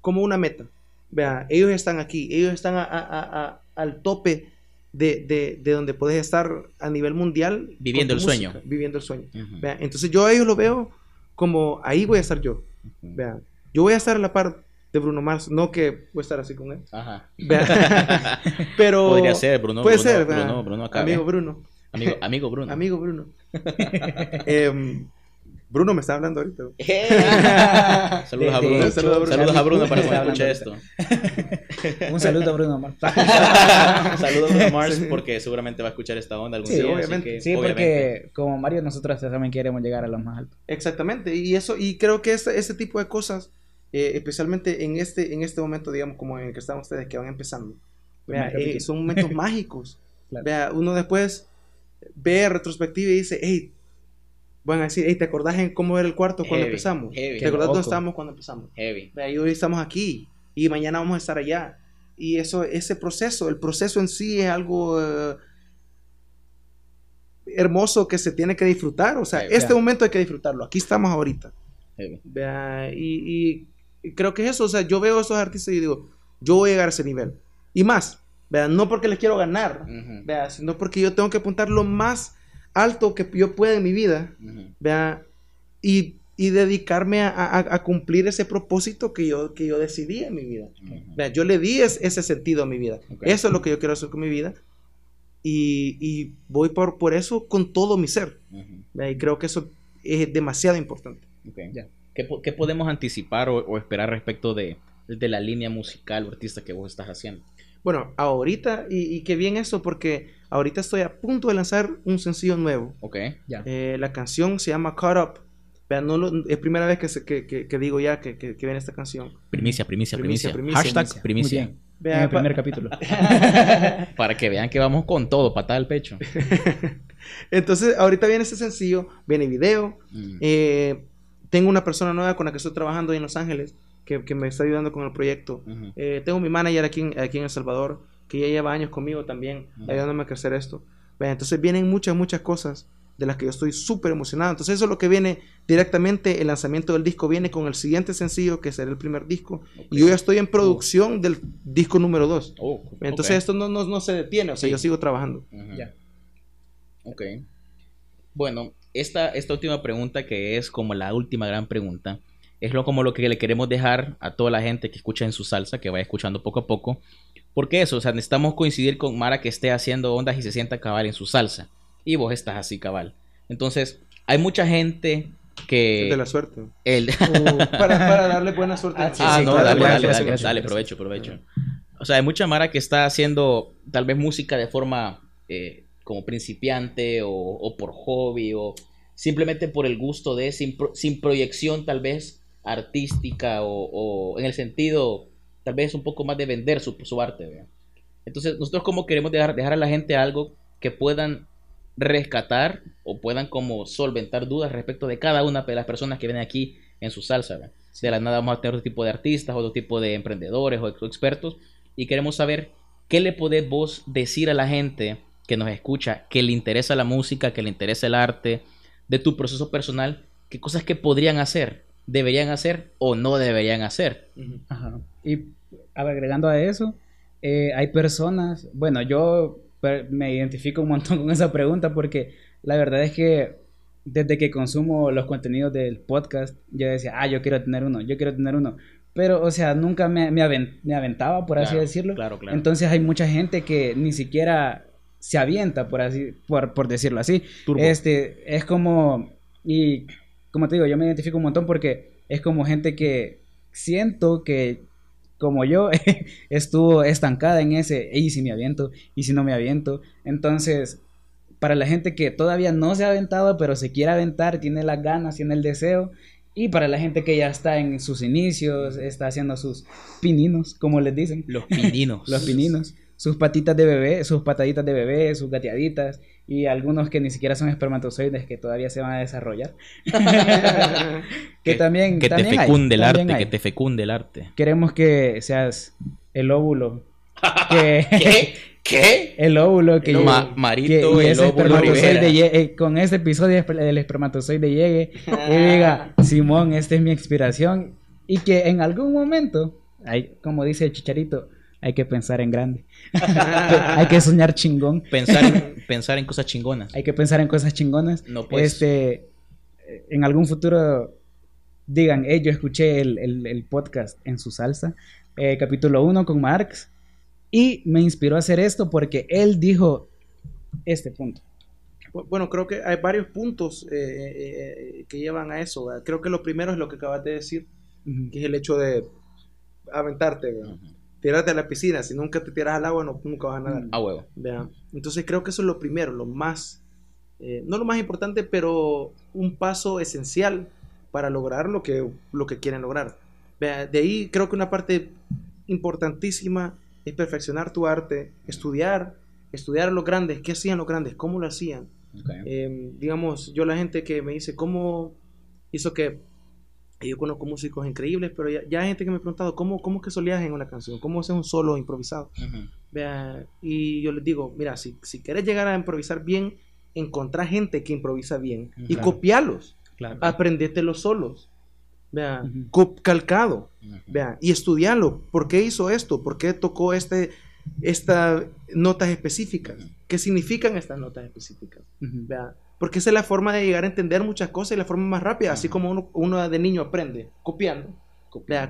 Speaker 3: como una meta. Vea, ellos están aquí, ellos están a- a- a- a- al tope de, de- de donde puedes estar a nivel mundial.
Speaker 2: Viviendo el sueño.
Speaker 3: Viviendo el sueño. Vea, entonces yo a ellos lo veo como ahí voy a estar yo. Vea, yo voy a estar a la par de Bruno Mars, no que voy a estar así con él.
Speaker 2: Ajá.
Speaker 3: Pero
Speaker 2: Podría ser, Bruno.
Speaker 3: puede
Speaker 2: Bruno,
Speaker 3: ser, vea,
Speaker 2: Bruno, Bruno acá,
Speaker 3: amigo
Speaker 2: ¿eh?
Speaker 3: Bruno.
Speaker 2: Amigo, amigo Bruno.
Speaker 3: Amigo Bruno. Em, Bruno me está hablando ahorita.
Speaker 2: Saludos a Bruno. Saludos a Bruno para
Speaker 1: está
Speaker 2: cuando escuche
Speaker 1: hablando
Speaker 2: esto.
Speaker 1: Un saludo a Bruno Mars.
Speaker 2: Saludos a Bruno Mars porque seguramente va a escuchar esta onda algún
Speaker 3: Sí,
Speaker 2: día. así
Speaker 3: obviamente.
Speaker 2: que,
Speaker 1: Sí,
Speaker 2: obviamente.
Speaker 1: porque como Mario, nosotros también queremos llegar a los más altos.
Speaker 3: Exactamente. Y eso, y creo que este, este tipo de cosas, eh, especialmente en este, en este momento, digamos, como en el que están ustedes, que van empezando, vea, eh, son momentos mágicos.
Speaker 1: Claro.
Speaker 3: Vea, uno después ve retrospectiva y dice, hey, van a decir, hey, ¿te acordás en cómo era el cuarto cuando
Speaker 2: Heavy,
Speaker 3: empezamos?
Speaker 2: heavy.
Speaker 3: ¿Te acordás dónde estábamos cuando empezamos?
Speaker 2: Heavy.
Speaker 3: Vea, y hoy estamos aquí y mañana vamos a estar allá. Y eso, ese proceso, el proceso en sí es algo eh, hermoso que se tiene que disfrutar. O sea,
Speaker 2: Sí,
Speaker 3: este momento hay que disfrutarlo. Aquí estamos ahorita.
Speaker 2: Heavy.
Speaker 3: Vea, y creo que es eso. O sea, yo veo a esos artistas y digo, yo voy a llegar a ese nivel. Y más. Vea, no porque les quiero ganar, vea, sino porque yo tengo que apuntar lo más alto que yo pueda en mi vida. Vea, y, y dedicarme a, a- a cumplir ese propósito que yo, que yo decidí en mi vida. Vea, yo le di es- ese sentido a mi vida.
Speaker 2: Ok.
Speaker 3: Eso es lo que yo quiero hacer con mi vida. Y, y voy por, por eso con todo mi ser. Y creo que eso es demasiado importante.
Speaker 2: Ok.
Speaker 1: Ya.
Speaker 2: ¿Qué, qué podemos anticipar o, o esperar respecto de, de la línea musical o artista que vos estás haciendo?
Speaker 3: Bueno, ahorita, y, y qué bien eso, porque ahorita estoy a punto de lanzar un sencillo nuevo.
Speaker 2: Ok.
Speaker 1: Ya.
Speaker 3: Eh, la canción se llama Caught Up. Vea, no lo- es primera vez que, se- que, que- que digo ya que, que- que viene esta canción.
Speaker 2: Primicia, primicia,
Speaker 3: Primicia,
Speaker 2: primicia.
Speaker 3: primicia,
Speaker 2: Hashtag
Speaker 1: Muy
Speaker 2: primicia.
Speaker 1: bien.
Speaker 3: Vea,
Speaker 1: en el primer capítulo.
Speaker 2: Para que vean que vamos con todo, patada al pecho.
Speaker 3: Entonces, ahorita viene ese sencillo, viene video.
Speaker 2: Mm.
Speaker 3: eh, tengo una persona nueva con la que estoy trabajando ahí en Los Ángeles, que, que me está ayudando con el proyecto. Eh, tengo mi manager aquí en, aquí en El Salvador, que ya lleva años conmigo también, ayudándome a crecer esto. Vea, Entonces vienen muchas, muchas cosas de las que yo estoy súper emocionado. Entonces eso es lo que viene directamente, el lanzamiento del disco viene con el siguiente sencillo, que será el primer disco. Y yo ya estoy en producción del disco número 2.
Speaker 2: Oh,
Speaker 3: Entonces esto no, no, no se detiene, o sea,
Speaker 2: Sí.
Speaker 3: yo sigo trabajando.
Speaker 1: Ya.
Speaker 2: Ok. Bueno, esta, esta última pregunta, que es como la última gran pregunta, es lo, como lo que le queremos dejar a toda la gente que escucha en su salsa, que vaya escuchando poco a poco. Porque eso, o sea, necesitamos coincidir con Mara que esté haciendo ondas y se sienta cabal en su salsa. Y vos estás así cabal. Entonces, hay mucha gente que...
Speaker 3: De la suerte.
Speaker 2: el-
Speaker 3: para, para darle buena suerte.
Speaker 1: Ah, sí,
Speaker 2: ah,
Speaker 1: sí,
Speaker 2: no,
Speaker 1: claro,
Speaker 2: dale, dale, dale, dale, provecho, provecho. O sea, hay mucha Mara que está haciendo tal vez música de forma eh, como principiante o, por hobby o simplemente por el gusto de, sin, pro- sin proyección tal vez artística o, en el sentido tal vez un poco más de vender su, su arte. Entonces, nosotros como queremos dejar, dejar a la gente algo que puedan rescatar o puedan como solventar dudas respecto de cada una de las personas que vienen aquí en su salsa. ¿verdad? De la nada vamos a tener otro tipo de artistas, otro tipo de emprendedores o ex- expertos y queremos saber qué le podés vos decir a la gente que nos escucha, que le interesa la música, que le interesa el arte, de tu proceso personal, qué cosas que podrían hacer, deberían hacer o no deberían hacer.
Speaker 1: Ajá. Y agregando a eso, eh, hay personas, bueno, yo me identifico un montón con esa pregunta porque la verdad es que desde que consumo los contenidos del podcast, yo decía, ah, yo quiero tener uno, yo quiero tener uno. Pero, o sea, nunca me, me, aven- me aventaba, por así decirlo.
Speaker 2: Claro, claro.
Speaker 1: Entonces hay mucha gente que ni siquiera se avienta, por así, por, por decirlo así.
Speaker 2: Turbo.
Speaker 1: Este, es como, y como te digo, yo me identifico un montón porque es como gente que siento que, como yo, estuvo estancada en ese, y si me aviento, y si no me aviento. Entonces, para la gente que todavía no se ha aventado, pero se quiere aventar, tiene las ganas, tiene el deseo. Y para la gente que ya está en sus inicios, está haciendo sus pininos, como les dicen
Speaker 2: Los pininos.
Speaker 1: los pininos, sus patitas de bebé, sus pataditas de bebé, sus gateaditas y algunos que ni siquiera son espermatozoides que todavía se van a desarrollar. que, también
Speaker 2: que te
Speaker 1: hay,
Speaker 2: fecunde el arte,
Speaker 1: hay.
Speaker 2: que te fecunde el arte.
Speaker 1: Queremos que seas el óvulo que
Speaker 2: ¿Qué? ¿Qué?
Speaker 1: el óvulo que,
Speaker 2: Ma-
Speaker 1: que-
Speaker 2: Marito,
Speaker 1: y
Speaker 2: el óvulo
Speaker 1: eh, con este episodio esper- el espermatozoide llegue y diga, Simón, esta es mi inspiración y que en algún momento, hay, como dice el chicharito, hay que pensar en grande. hay que soñar chingón.
Speaker 2: Pensar, pensar en cosas chingonas.
Speaker 1: Hay que pensar en cosas chingonas.
Speaker 2: No, pues.
Speaker 1: Este, en algún futuro digan, hey, yo escuché el, el- el podcast en su salsa, eh, capítulo 1 con Marx, y me inspiró a hacer esto porque él dijo este punto.
Speaker 3: Bu- Bueno, creo que hay varios puntos eh, eh, eh, que llevan a eso. ¿verdad? Creo que lo primero es lo que acabas de decir, que es el hecho de aventarte, ¿verdad? Tirarte a la piscina. Si nunca te tiras al agua, no, nunca vas a nadar.
Speaker 2: A huevo.
Speaker 3: ¿verdad? Entonces creo que eso es lo primero, lo más, eh, no lo más importante, pero un paso esencial para lograr lo que, lo que quieren lograr. ¿verdad? De ahí creo que una parte importantísima es perfeccionar tu arte, estudiar, estudiar a los grandes, qué hacían los grandes, cómo lo hacían. Eh, digamos, yo la gente que me dice cómo hizo que yo conozco músicos increíbles, pero ya, ya hay gente que me ha preguntado cómo, cómo es que solías en una canción, cómo haces un solo improvisado. Vea, y yo les digo, mira, si, si quieres llegar a improvisar bien, encontrar gente que improvisa bien y
Speaker 1: Claro.
Speaker 3: copiarlos,
Speaker 1: Claro.
Speaker 3: aprendételos solos. Vea, co- calcado, vea, y estudiarlo. ¿Por qué hizo esto? ¿Por qué tocó este, estas notas específicas? ¿Qué significan estas notas específicas? Vea, Porque esa es la forma de llegar a entender muchas cosas y la forma más rápida, así como uno, uno de niño aprende, copiando.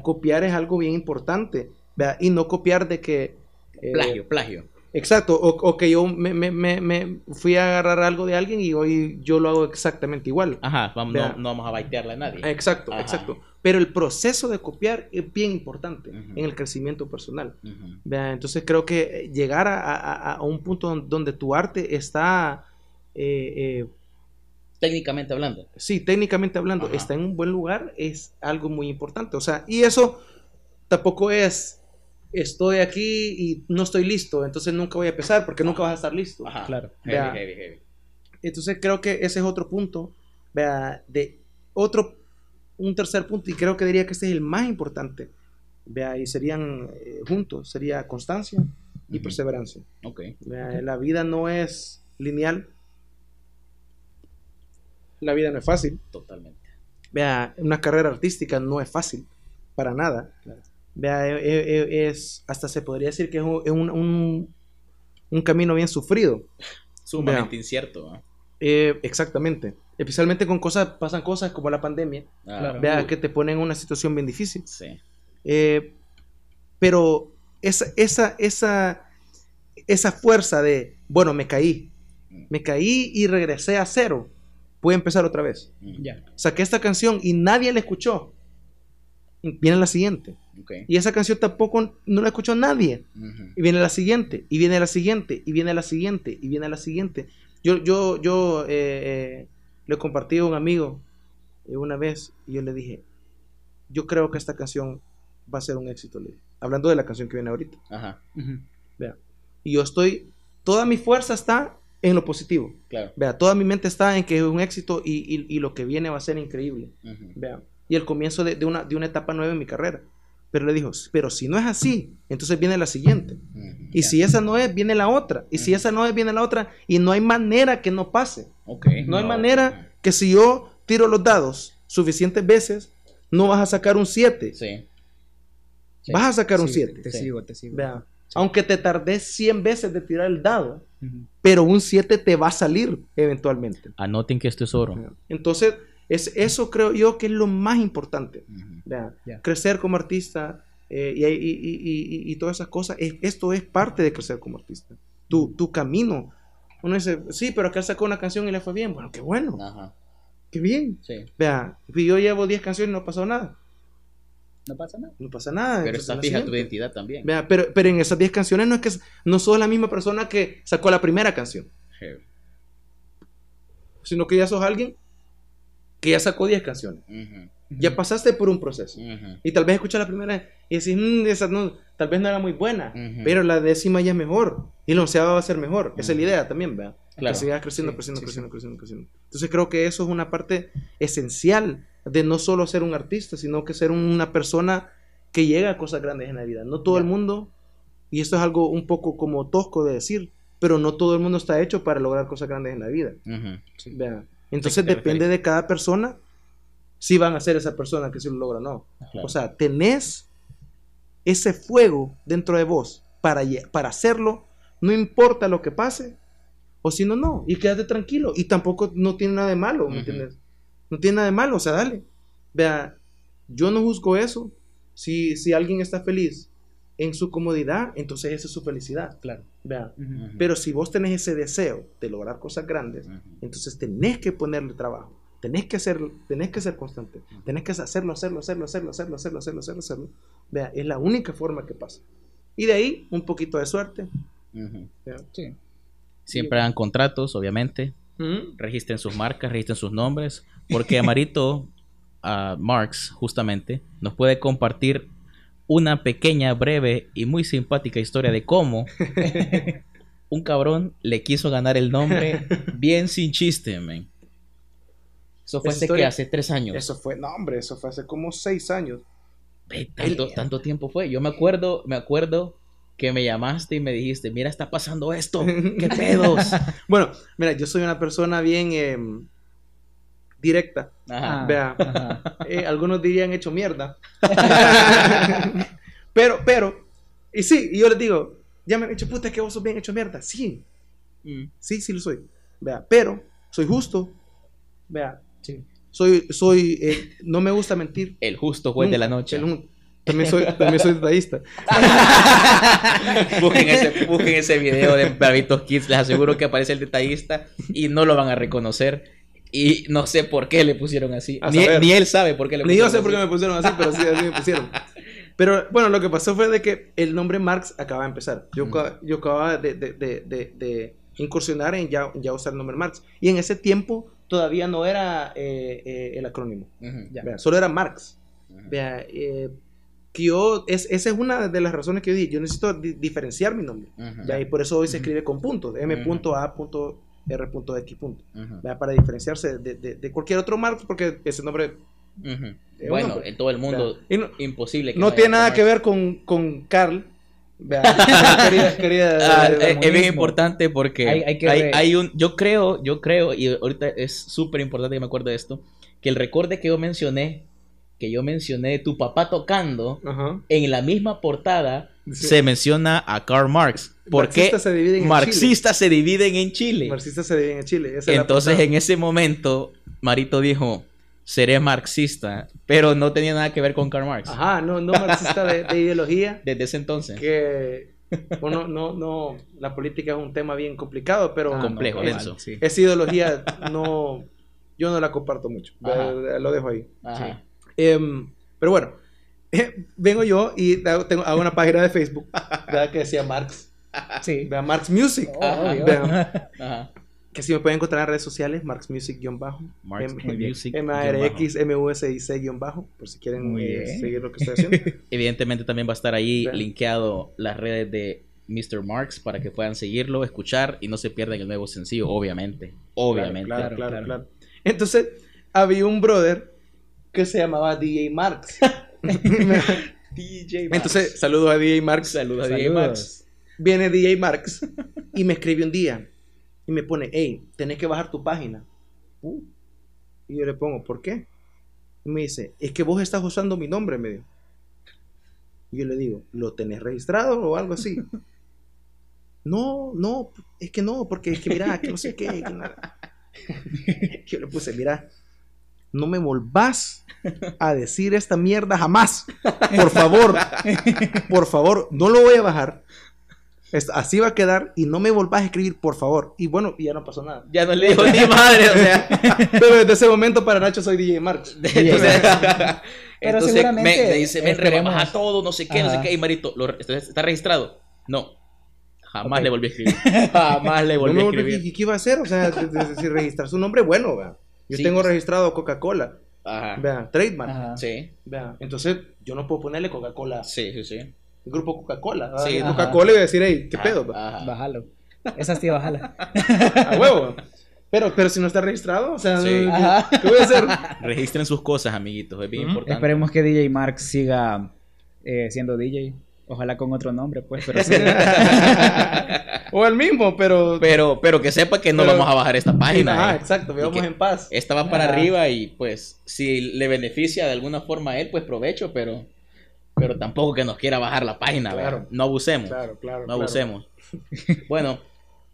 Speaker 3: Copiar es algo bien importante, vea, y no copiar de que... eh,
Speaker 2: Plagio, plagio.
Speaker 3: Exacto, o, o que yo me, me- me- me fui a agarrar algo de alguien y hoy yo lo hago exactamente igual.
Speaker 2: Ajá, vamos, no, no vamos a baitearle a nadie.
Speaker 3: Exacto,
Speaker 2: Ajá.
Speaker 3: exacto. Pero el proceso de copiar es bien importante en el crecimiento personal. Vea, Entonces creo que llegar a, a- a- a un punto don- donde tu arte está, eh, eh,
Speaker 2: Técnicamente hablando.
Speaker 3: sí, técnicamente hablando,
Speaker 2: Ajá.
Speaker 3: está en un buen lugar es algo muy importante. O sea, y eso tampoco es estoy aquí y no estoy listo, entonces nunca voy a empezar porque nunca vas a estar listo.
Speaker 2: Ajá.
Speaker 1: Claro.
Speaker 2: Heavy, heavy, heavy.
Speaker 3: Entonces creo que ese es otro punto, vea, de otro, un tercer punto, y creo que diría que este es el más importante, vea, y serían eh, juntos, sería constancia y perseverancia.
Speaker 2: Ok.
Speaker 3: Vea, La vida no es lineal, la vida no es fácil,
Speaker 2: Totalmente.
Speaker 3: vea, una carrera artística no es fácil, para nada. Vea, e- e- e- es, hasta se podría decir que es un, un- camino bien sufrido.
Speaker 2: Sumamente incierto.
Speaker 3: Eh, exactamente. Especialmente con cosas, pasan cosas como la pandemia,
Speaker 2: Ah,
Speaker 1: Claro.
Speaker 3: vea, que te ponen en una situación bien difícil.
Speaker 2: Sí.
Speaker 3: Eh, pero esa, esa, esa, esa fuerza de, bueno, me caí, me caí y regresé a cero, voy a empezar otra vez.
Speaker 2: Mm.
Speaker 1: Ya.
Speaker 3: Saqué esta canción y nadie la escuchó. Y Viene la siguiente. Y esa canción tampoco no la escuchó nadie. Y viene la siguiente, y viene la siguiente, y viene la siguiente, y viene la siguiente. Yo, yo, yo eh, eh, le compartí a un amigo eh, una vez y yo le dije, yo creo que esta canción va a ser un éxito. le dije. Hablando de la canción que viene ahorita.
Speaker 2: Ajá.
Speaker 3: Vea. Y yo estoy, toda mi fuerza está en lo positivo.
Speaker 2: Claro.
Speaker 3: Vea, toda mi mente está en que es un éxito y, y- y lo que viene va a ser increíble. Vea. Y el comienzo de, de una, de una etapa nueva en mi carrera. Pero le dijo, pero si no es así, entonces viene la siguiente. Y si esa no es, viene la otra. Y si esa no es, viene la otra. Y no hay manera que no pase.
Speaker 2: Ok.
Speaker 3: No hay manera que si yo tiro los dados suficientes veces, no vas a sacar un 7.
Speaker 2: Sí. Sí.
Speaker 3: Vas a sacar un
Speaker 1: Sí,
Speaker 3: 7.
Speaker 1: Te, te
Speaker 2: Sí.
Speaker 1: sigo, te sigo.
Speaker 3: Vea. Aunque te tardes 100 veces de tirar el dado, pero un 7 te va a salir eventualmente.
Speaker 2: Anoten que esto es oro.
Speaker 3: Entonces, es, eso creo yo que es lo más importante.
Speaker 1: Ya.
Speaker 3: Crecer como artista eh, y, y- y- y- y todas esas cosas, es- esto es parte de crecer como artista. Tu, tu camino. Uno dice, sí, pero acá sacó una canción y le fue bien. Bueno, qué bueno,
Speaker 2: Ajá.
Speaker 3: qué bien.
Speaker 2: Sí.
Speaker 3: Vea, yo llevo 10 canciones y no ha pasado nada.
Speaker 1: No pasa nada.
Speaker 3: No pasa nada.
Speaker 2: Pero está fija tu identidad también.
Speaker 3: Vea, pero, pero en esas 10 canciones no es que no sos la misma persona que sacó la primera canción,
Speaker 2: Heavy.
Speaker 3: sino que ya sos alguien que ya sacó 10 canciones. Ya pasaste por un proceso. Y tal vez escuchas la primera y decís, "Mm, esa no, tal vez no era muy buena, pero la décima ya es mejor. Y la onceava va a ser mejor. Esa es la idea también, ¿verdad?
Speaker 2: Claro.
Speaker 3: Que sigas creciendo,
Speaker 1: Sí,
Speaker 3: creciendo,
Speaker 1: sí,
Speaker 3: creciendo,
Speaker 1: sí.
Speaker 3: creciendo, creciendo. Entonces creo que eso es una parte esencial de no solo ser un artista, sino que ser una persona que llega a cosas grandes en la vida. No todo el mundo, y esto es algo un poco como tosco de decir, pero no todo el mundo está hecho para lograr cosas grandes en la vida. Entonces depende de cada persona si van a ser esa persona que si lo logra o no.
Speaker 2: Claro.
Speaker 3: O sea, tenés ese fuego dentro de vos para, para hacerlo, no importa lo que pase, o si no, no, y quédate tranquilo. Y tampoco no tiene nada de malo, ¿me entiendes? No tiene nada de malo, o sea, dale. Vea, yo no juzgo eso. Si, si alguien está feliz en su comodidad, entonces esa es su felicidad.
Speaker 1: Claro.
Speaker 3: Vea. Pero si vos tenés ese deseo de lograr cosas grandes, entonces tenés que ponerle trabajo, tenés que hacer, tenés que ser constante, tenés que hacerlo, hacerlo, hacerlo, hacerlo, hacerlo, hacerlo, hacerlo, hacerlo, hacerlo. Vea, es la única forma que pasa. Y de ahí, un poquito de suerte.
Speaker 1: Sí.
Speaker 2: Siempre hagan contratos, obviamente. Registren sus marcas, registren sus nombres, porque Amarito a Marx justamente nos puede compartir una pequeña, breve y muy simpática historia de cómo un cabrón le quiso ganar el nombre bien sin chiste, man. Eso fue hace, hace tres años.
Speaker 3: Eso fue, no hombre, eso fue hace como seis años.
Speaker 2: Ve, tanto,
Speaker 3: El-
Speaker 2: tanto tiempo fue. Yo me acuerdo, me acuerdo que me llamaste y me dijiste, mira, está pasando esto, qué pedos.
Speaker 3: Bueno, mira, yo soy una persona bien em, directa.
Speaker 2: Ajá.
Speaker 1: Ah,
Speaker 3: Vea.
Speaker 1: ajá.
Speaker 3: Eh, algunos dirían hecho mierda. pero, pero, y sí, y yo les digo, ya me han dicho, puta, es que vos sos bien hecho mierda. Sí,
Speaker 2: Mm.
Speaker 3: sí, sí lo soy. Vea, pero soy justo. Vea,
Speaker 1: Sí.
Speaker 3: soy, soy, eh, no me gusta mentir.
Speaker 2: El justo juez de la noche.
Speaker 3: el También soy, también soy detallista.
Speaker 2: busquen, ese, busquen ese video de Bravitos Kids, les aseguro que aparece el detallista y no lo van a reconocer. Y no sé por qué le pusieron así. Ni, ni él sabe por qué le
Speaker 3: Ni
Speaker 2: pusieron
Speaker 3: yo sé por qué
Speaker 2: así.
Speaker 3: me pusieron así, pero sí, así me pusieron. Pero bueno, lo que pasó fue de que el nombre Marx acaba de empezar. Yo, ca- yo acababa de, de- de- incursionar en ya, ya usar el nombre Marx. Y en ese tiempo todavía no era eh, eh, el acrónimo.
Speaker 2: Ujú,
Speaker 1: Ya.
Speaker 3: Vea, solo era Marx. Vea, eh, que yo, es, esa es una de las razones que yo dije, yo necesito di- diferenciar mi nombre. Y por eso hoy se escribe con puntos, m.a.r.x.
Speaker 2: ujú,
Speaker 3: ¿ya? Para diferenciarse de, de- de cualquier otro Marx, porque ese nombre. Es
Speaker 2: Bueno,
Speaker 3: un nombre.
Speaker 2: en todo el mundo, imposible. que
Speaker 3: no tiene nada que ver con, con Carl. ¿ya? quería, quería-
Speaker 2: Ah, eh, es bien importante porque
Speaker 1: Hay-
Speaker 2: hay,
Speaker 1: hay que re-
Speaker 2: hay un, yo creo, yo creo, y ahorita es súper importante que me acuerde de esto, que el recorde que yo mencioné, que yo mencioné tu papá tocando,
Speaker 3: Ajá.
Speaker 2: en la misma portada
Speaker 3: Sí.
Speaker 2: se menciona a Karl Marx. Porque
Speaker 3: Marxistas se dividen en
Speaker 2: marxistas se dividen en
Speaker 3: Chile. Marxistas se dividen en Chile. esa es
Speaker 2: Entonces en ese momento Marito dijo, seré marxista, pero no tenía nada que ver con Karl Marx.
Speaker 3: Ajá, no, no marxista de, de ideología.
Speaker 2: Desde ese entonces.
Speaker 3: Que, bueno, no, no, la política es un tema bien complicado, pero
Speaker 1: Ah, no,
Speaker 2: complejo,
Speaker 1: cabal,
Speaker 2: denso.
Speaker 1: sí.
Speaker 3: esa ideología no, yo no la comparto mucho.
Speaker 2: Ajá.
Speaker 3: Lo dejo ahí.
Speaker 2: Ajá.
Speaker 3: Em, pero bueno, eh, vengo yo y hago, tengo, hago una página de Facebook ¿verdad? que decía Marx.
Speaker 1: Sí.
Speaker 3: ¿verdad? Marx Music.
Speaker 1: Oh.
Speaker 3: Vean.
Speaker 2: Ajá.
Speaker 3: Que si me pueden encontrar en redes sociales, Marx Music-bajo.
Speaker 2: Marx
Speaker 3: M-
Speaker 2: Music.
Speaker 3: M-A-R-X, M-U-S-I-C-bajo, por si quieren
Speaker 1: Muy
Speaker 3: eh, seguir lo que estoy haciendo.
Speaker 2: Evidentemente también va a estar ahí
Speaker 3: Vean.
Speaker 2: linkeado las redes de Mr. Marx para que puedan seguirlo, escuchar y no se pierdan el nuevo sencillo, obviamente. Obviamente.
Speaker 3: Claro, claro,
Speaker 1: Claro,
Speaker 3: claro,
Speaker 1: claro.
Speaker 3: claro. Entonces, había un brother que se llamaba DJ Marx.
Speaker 2: DJ
Speaker 3: Entonces, saludos a DJ Marx.
Speaker 2: saludos a DJ
Speaker 1: Saludos.
Speaker 2: Marx.
Speaker 3: Viene DJ Marx y me escribe un día y me pone, hey, tenés que bajar tu página. Uh. Y yo le pongo, ¿por qué? Y me dice, es que vos estás usando mi nombre, me dijo. Y yo le digo, ¿lo tenés registrado o algo así? No, no, es que no, porque es que mira, que no sé qué. que nada. Yo le puse, mira, no me volvás a decir esta mierda jamás. Por favor, por favor, no lo voy a bajar. Así va a quedar y no me volvás a escribir, por favor. Y bueno, y ya no pasó nada.
Speaker 2: Ya no le dijo ni madre, o sea.
Speaker 3: Pero desde ese momento para Nacho soy DJ Marx.
Speaker 2: Entonces,
Speaker 1: Pero
Speaker 2: entonces
Speaker 1: seguramente
Speaker 2: me, me dice, ven,
Speaker 1: esperemos-
Speaker 2: rebaja todo, no sé qué, no sé qué. Y Marito, ¿lo- está, registrado? No. Jamás le volví a escribir. Jamás le volví a escribir.
Speaker 3: ¿Y qué iba a hacer? O sea, de- de- de- si registrar su nombre, bueno, vea. Yo
Speaker 2: Sí,
Speaker 3: tengo
Speaker 2: pues.
Speaker 3: registrado Coca-Cola,
Speaker 2: Ajá.
Speaker 3: vea, trademark,
Speaker 1: Ajá.
Speaker 2: Sí,
Speaker 3: vea. Entonces, yo no puedo ponerle Coca-Cola,
Speaker 2: sí, sí, sí.
Speaker 3: El grupo Coca-Cola.
Speaker 2: Sí.
Speaker 3: Coca-Cola y voy a decir, hey, ¿qué
Speaker 2: Ah,
Speaker 3: pedo?
Speaker 2: Ajá.
Speaker 1: Bájalo. Esa sí, bájala.
Speaker 3: A huevo. Pero, pero si no está registrado, o sea,
Speaker 2: Sí.
Speaker 3: ¿qué,
Speaker 1: Ajá.
Speaker 3: qué voy a hacer?
Speaker 2: Registren sus cosas, amiguitos. Es bien importante.
Speaker 1: Esperemos que DJ Marx siga eh, siendo DJ. Ojalá con otro nombre, pues, pero sí.
Speaker 3: o el mismo, pero...
Speaker 2: Pero, pero que sepa que no
Speaker 3: Pero-
Speaker 2: vamos a bajar esta página.
Speaker 3: Ah,
Speaker 2: eh.
Speaker 3: exacto, vivamos
Speaker 2: que-
Speaker 3: en paz.
Speaker 2: Esta va para arriba y pues si le beneficia de alguna forma a él, pues provecho, pero, pero tampoco que nos quiera bajar la página. ¿verdad?
Speaker 3: Claro.
Speaker 2: No abusemos.
Speaker 3: Claro, claro.
Speaker 2: no
Speaker 3: claro.
Speaker 2: abusemos. bueno,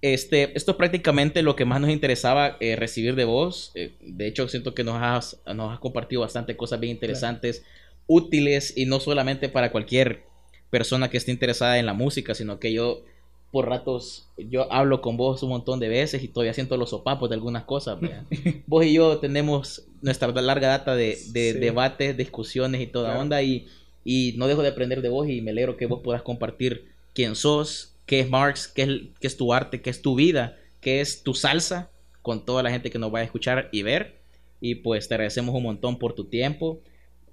Speaker 2: este, esto es prácticamente lo que más nos interesaba eh, recibir de vos. Eh, de hecho, siento que nos has, nos has compartido bastante cosas bien interesantes, útiles y no solamente para cualquier persona que esté interesada en la música, sino que yo por ratos yo hablo con vos un montón de veces y todavía siento los sopapos de algunas cosas. ¿verdad? vos y yo tenemos nuestra larga data de, de
Speaker 3: Sí.
Speaker 2: debates, discusiones y toda
Speaker 3: Claro.
Speaker 2: onda y, y no dejo de aprender de vos y me alegro que vos puedas compartir quién sos, qué es Marx, qué es, qué es tu arte, qué es tu vida, qué es tu salsa con toda la gente que nos va a escuchar y ver. Y pues te agradecemos un montón por tu tiempo.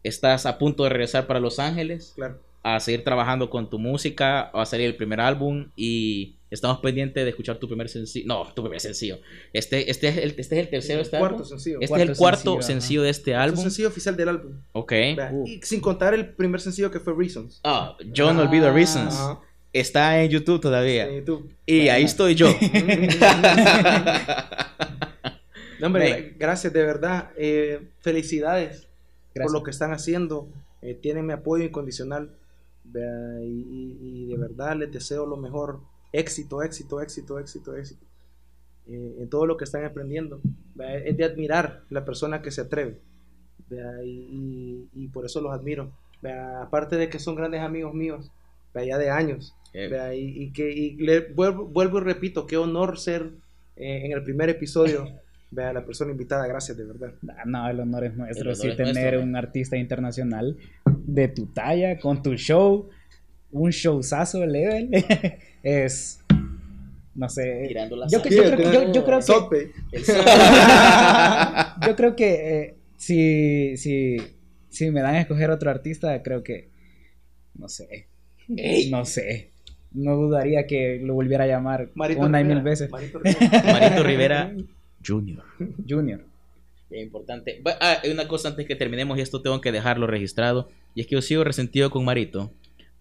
Speaker 2: Estás a punto de regresar para Los Ángeles
Speaker 3: Claro.
Speaker 2: a seguir trabajando con tu música, va a salir el primer álbum y estamos pendientes de escuchar tu primer sencillo. No, tu primer sencillo. Este, este, es, el, este es el tercero de este
Speaker 3: cuarto
Speaker 2: álbum.
Speaker 3: sencillo.
Speaker 2: Este es el cuarto
Speaker 1: sencillo,
Speaker 2: de este
Speaker 3: Es
Speaker 2: álbum.
Speaker 3: un sencillo oficial del álbum.
Speaker 2: Ok.
Speaker 1: Uh.
Speaker 3: Y sin contar el primer sencillo que fue Reasons.
Speaker 2: Ah, yo no olvido
Speaker 1: Ah.
Speaker 2: Reasons. Está en YouTube todavía.
Speaker 3: En YouTube.
Speaker 2: Y ahí estoy yo.
Speaker 3: No, hombre, gracias, de verdad. Eh, felicidades por lo que están haciendo. Eh, tienen mi apoyo incondicional. Vea, y, y- y de verdad les deseo lo mejor. Éxito, éxito, éxito, éxito, éxito. Eh, en todo lo que están aprendiendo. Vea, Es de admirar la persona que se atreve. Y, y- y por eso los admiro. Vea, aparte de que son grandes amigos míos, vea, ya de años. Y, y que y le, vuelvo, vuelvo y repito, qué honor ser eh, en el primer episodio. Vea, la persona invitada, gracias de verdad.
Speaker 1: Ah, No, el honor es nuestro.
Speaker 2: Honor
Speaker 1: sí,
Speaker 2: es
Speaker 1: tener
Speaker 2: nuestro,
Speaker 1: un artista internacional de tu talla, con tu show, un showzazo level, es. No sé.
Speaker 2: tirando la
Speaker 1: Yo, creo, que- yo- yo creo que.
Speaker 3: Sope.
Speaker 1: Yo creo que eh, si, si, si me dan a escoger otro artista, creo que No sé.
Speaker 2: Ey.
Speaker 1: No sé. No dudaría que lo volviera a llamar
Speaker 3: Marito
Speaker 1: una y
Speaker 3: Rivera,
Speaker 1: mil veces.
Speaker 3: Marito Rivera.
Speaker 2: Marito Rivera Jr.
Speaker 1: Junior.
Speaker 2: Es importante. Va- Ah, hay una cosa antes que terminemos y esto tengo que dejarlo registrado. Y es que yo sigo resentido con Marito.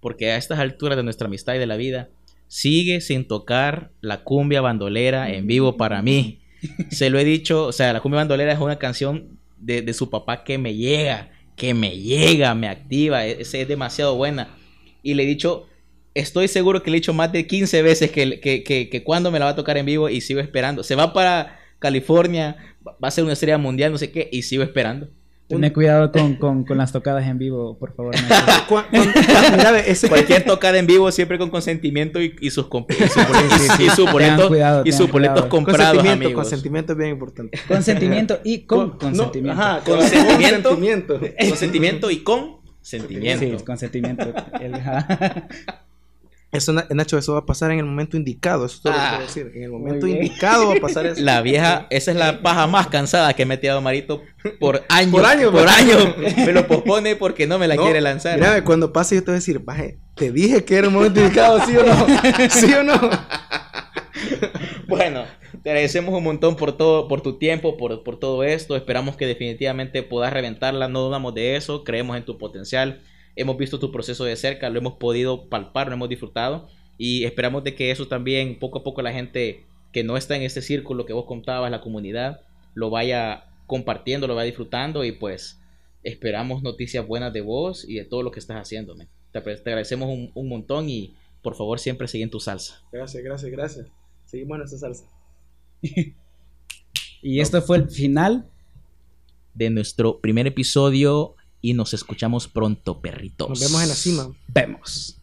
Speaker 2: Porque a estas alturas de nuestra amistad y de la vida, sigue sin tocar la cumbia bandolera en vivo para mí. Se lo he dicho, o sea, la cumbia bandolera es una canción de, de su papá que me llega, que me llega, me activa, es, es demasiado buena. Y le he dicho, estoy seguro que le he dicho más de 15 veces que, que, que, que cuando me la va a tocar en vivo y sigo esperando. Se va para California, va a ser una estrella mundial, no sé qué, y sigo esperando.
Speaker 1: Ten cuidado con, con, con las tocadas en vivo, por favor.
Speaker 2: Cualquier tocada en vivo siempre con consentimiento y, y sus, comp- y sus boletos, y sus boletos,
Speaker 1: cuidado,
Speaker 2: y sus
Speaker 1: tengan
Speaker 2: boletos
Speaker 1: cuidado.
Speaker 2: comprados,
Speaker 3: consentimiento,
Speaker 2: amigos.
Speaker 3: consentimiento es bien importante.
Speaker 1: Consentimiento y con
Speaker 3: Con-
Speaker 1: consentimiento.
Speaker 3: No, ajá,
Speaker 2: Consentimiento.
Speaker 3: consentimiento.
Speaker 2: Consentimiento y con sentimiento.
Speaker 1: Sí, consentimiento.
Speaker 3: Eso, Na- Nacho, eso va a pasar en el momento indicado. Eso es todo lo que
Speaker 2: Ah,
Speaker 3: quiero decir. En el momento indicado va a pasar eso.
Speaker 2: La vieja, esa es la paja más cansada que he metido a Marito por años.
Speaker 3: Por años,
Speaker 2: por años. Me lo pospone porque no me la
Speaker 3: No,
Speaker 2: quiere lanzar.
Speaker 3: Mira, cuando pase yo te voy a decir, baje, te dije que era el momento indicado, ¿sí o no? ¿Sí o no?
Speaker 2: Bueno, te agradecemos un montón por todo, por tu tiempo, por, por todo esto. Esperamos que definitivamente puedas reventarla. No dudamos de eso. Creemos en tu potencial. Hemos visto tu proceso de cerca, lo hemos podido palpar, lo hemos disfrutado. Y esperamos de que eso también, poco a poco, la gente que no está en este círculo que vos contabas, la comunidad, lo vaya compartiendo, lo vaya disfrutando. Y pues esperamos noticias buenas de vos y de todo lo que estás haciendo. Te, te agradecemos un, un montón y por favor siempre sigue en tu salsa.
Speaker 3: Gracias, gracias, gracias. Seguimos en esta salsa.
Speaker 1: Y esto fue el final.
Speaker 2: de nuestro primer episodio y nos escuchamos pronto, perritos.
Speaker 3: Nos vemos en la cima.
Speaker 1: Vemos.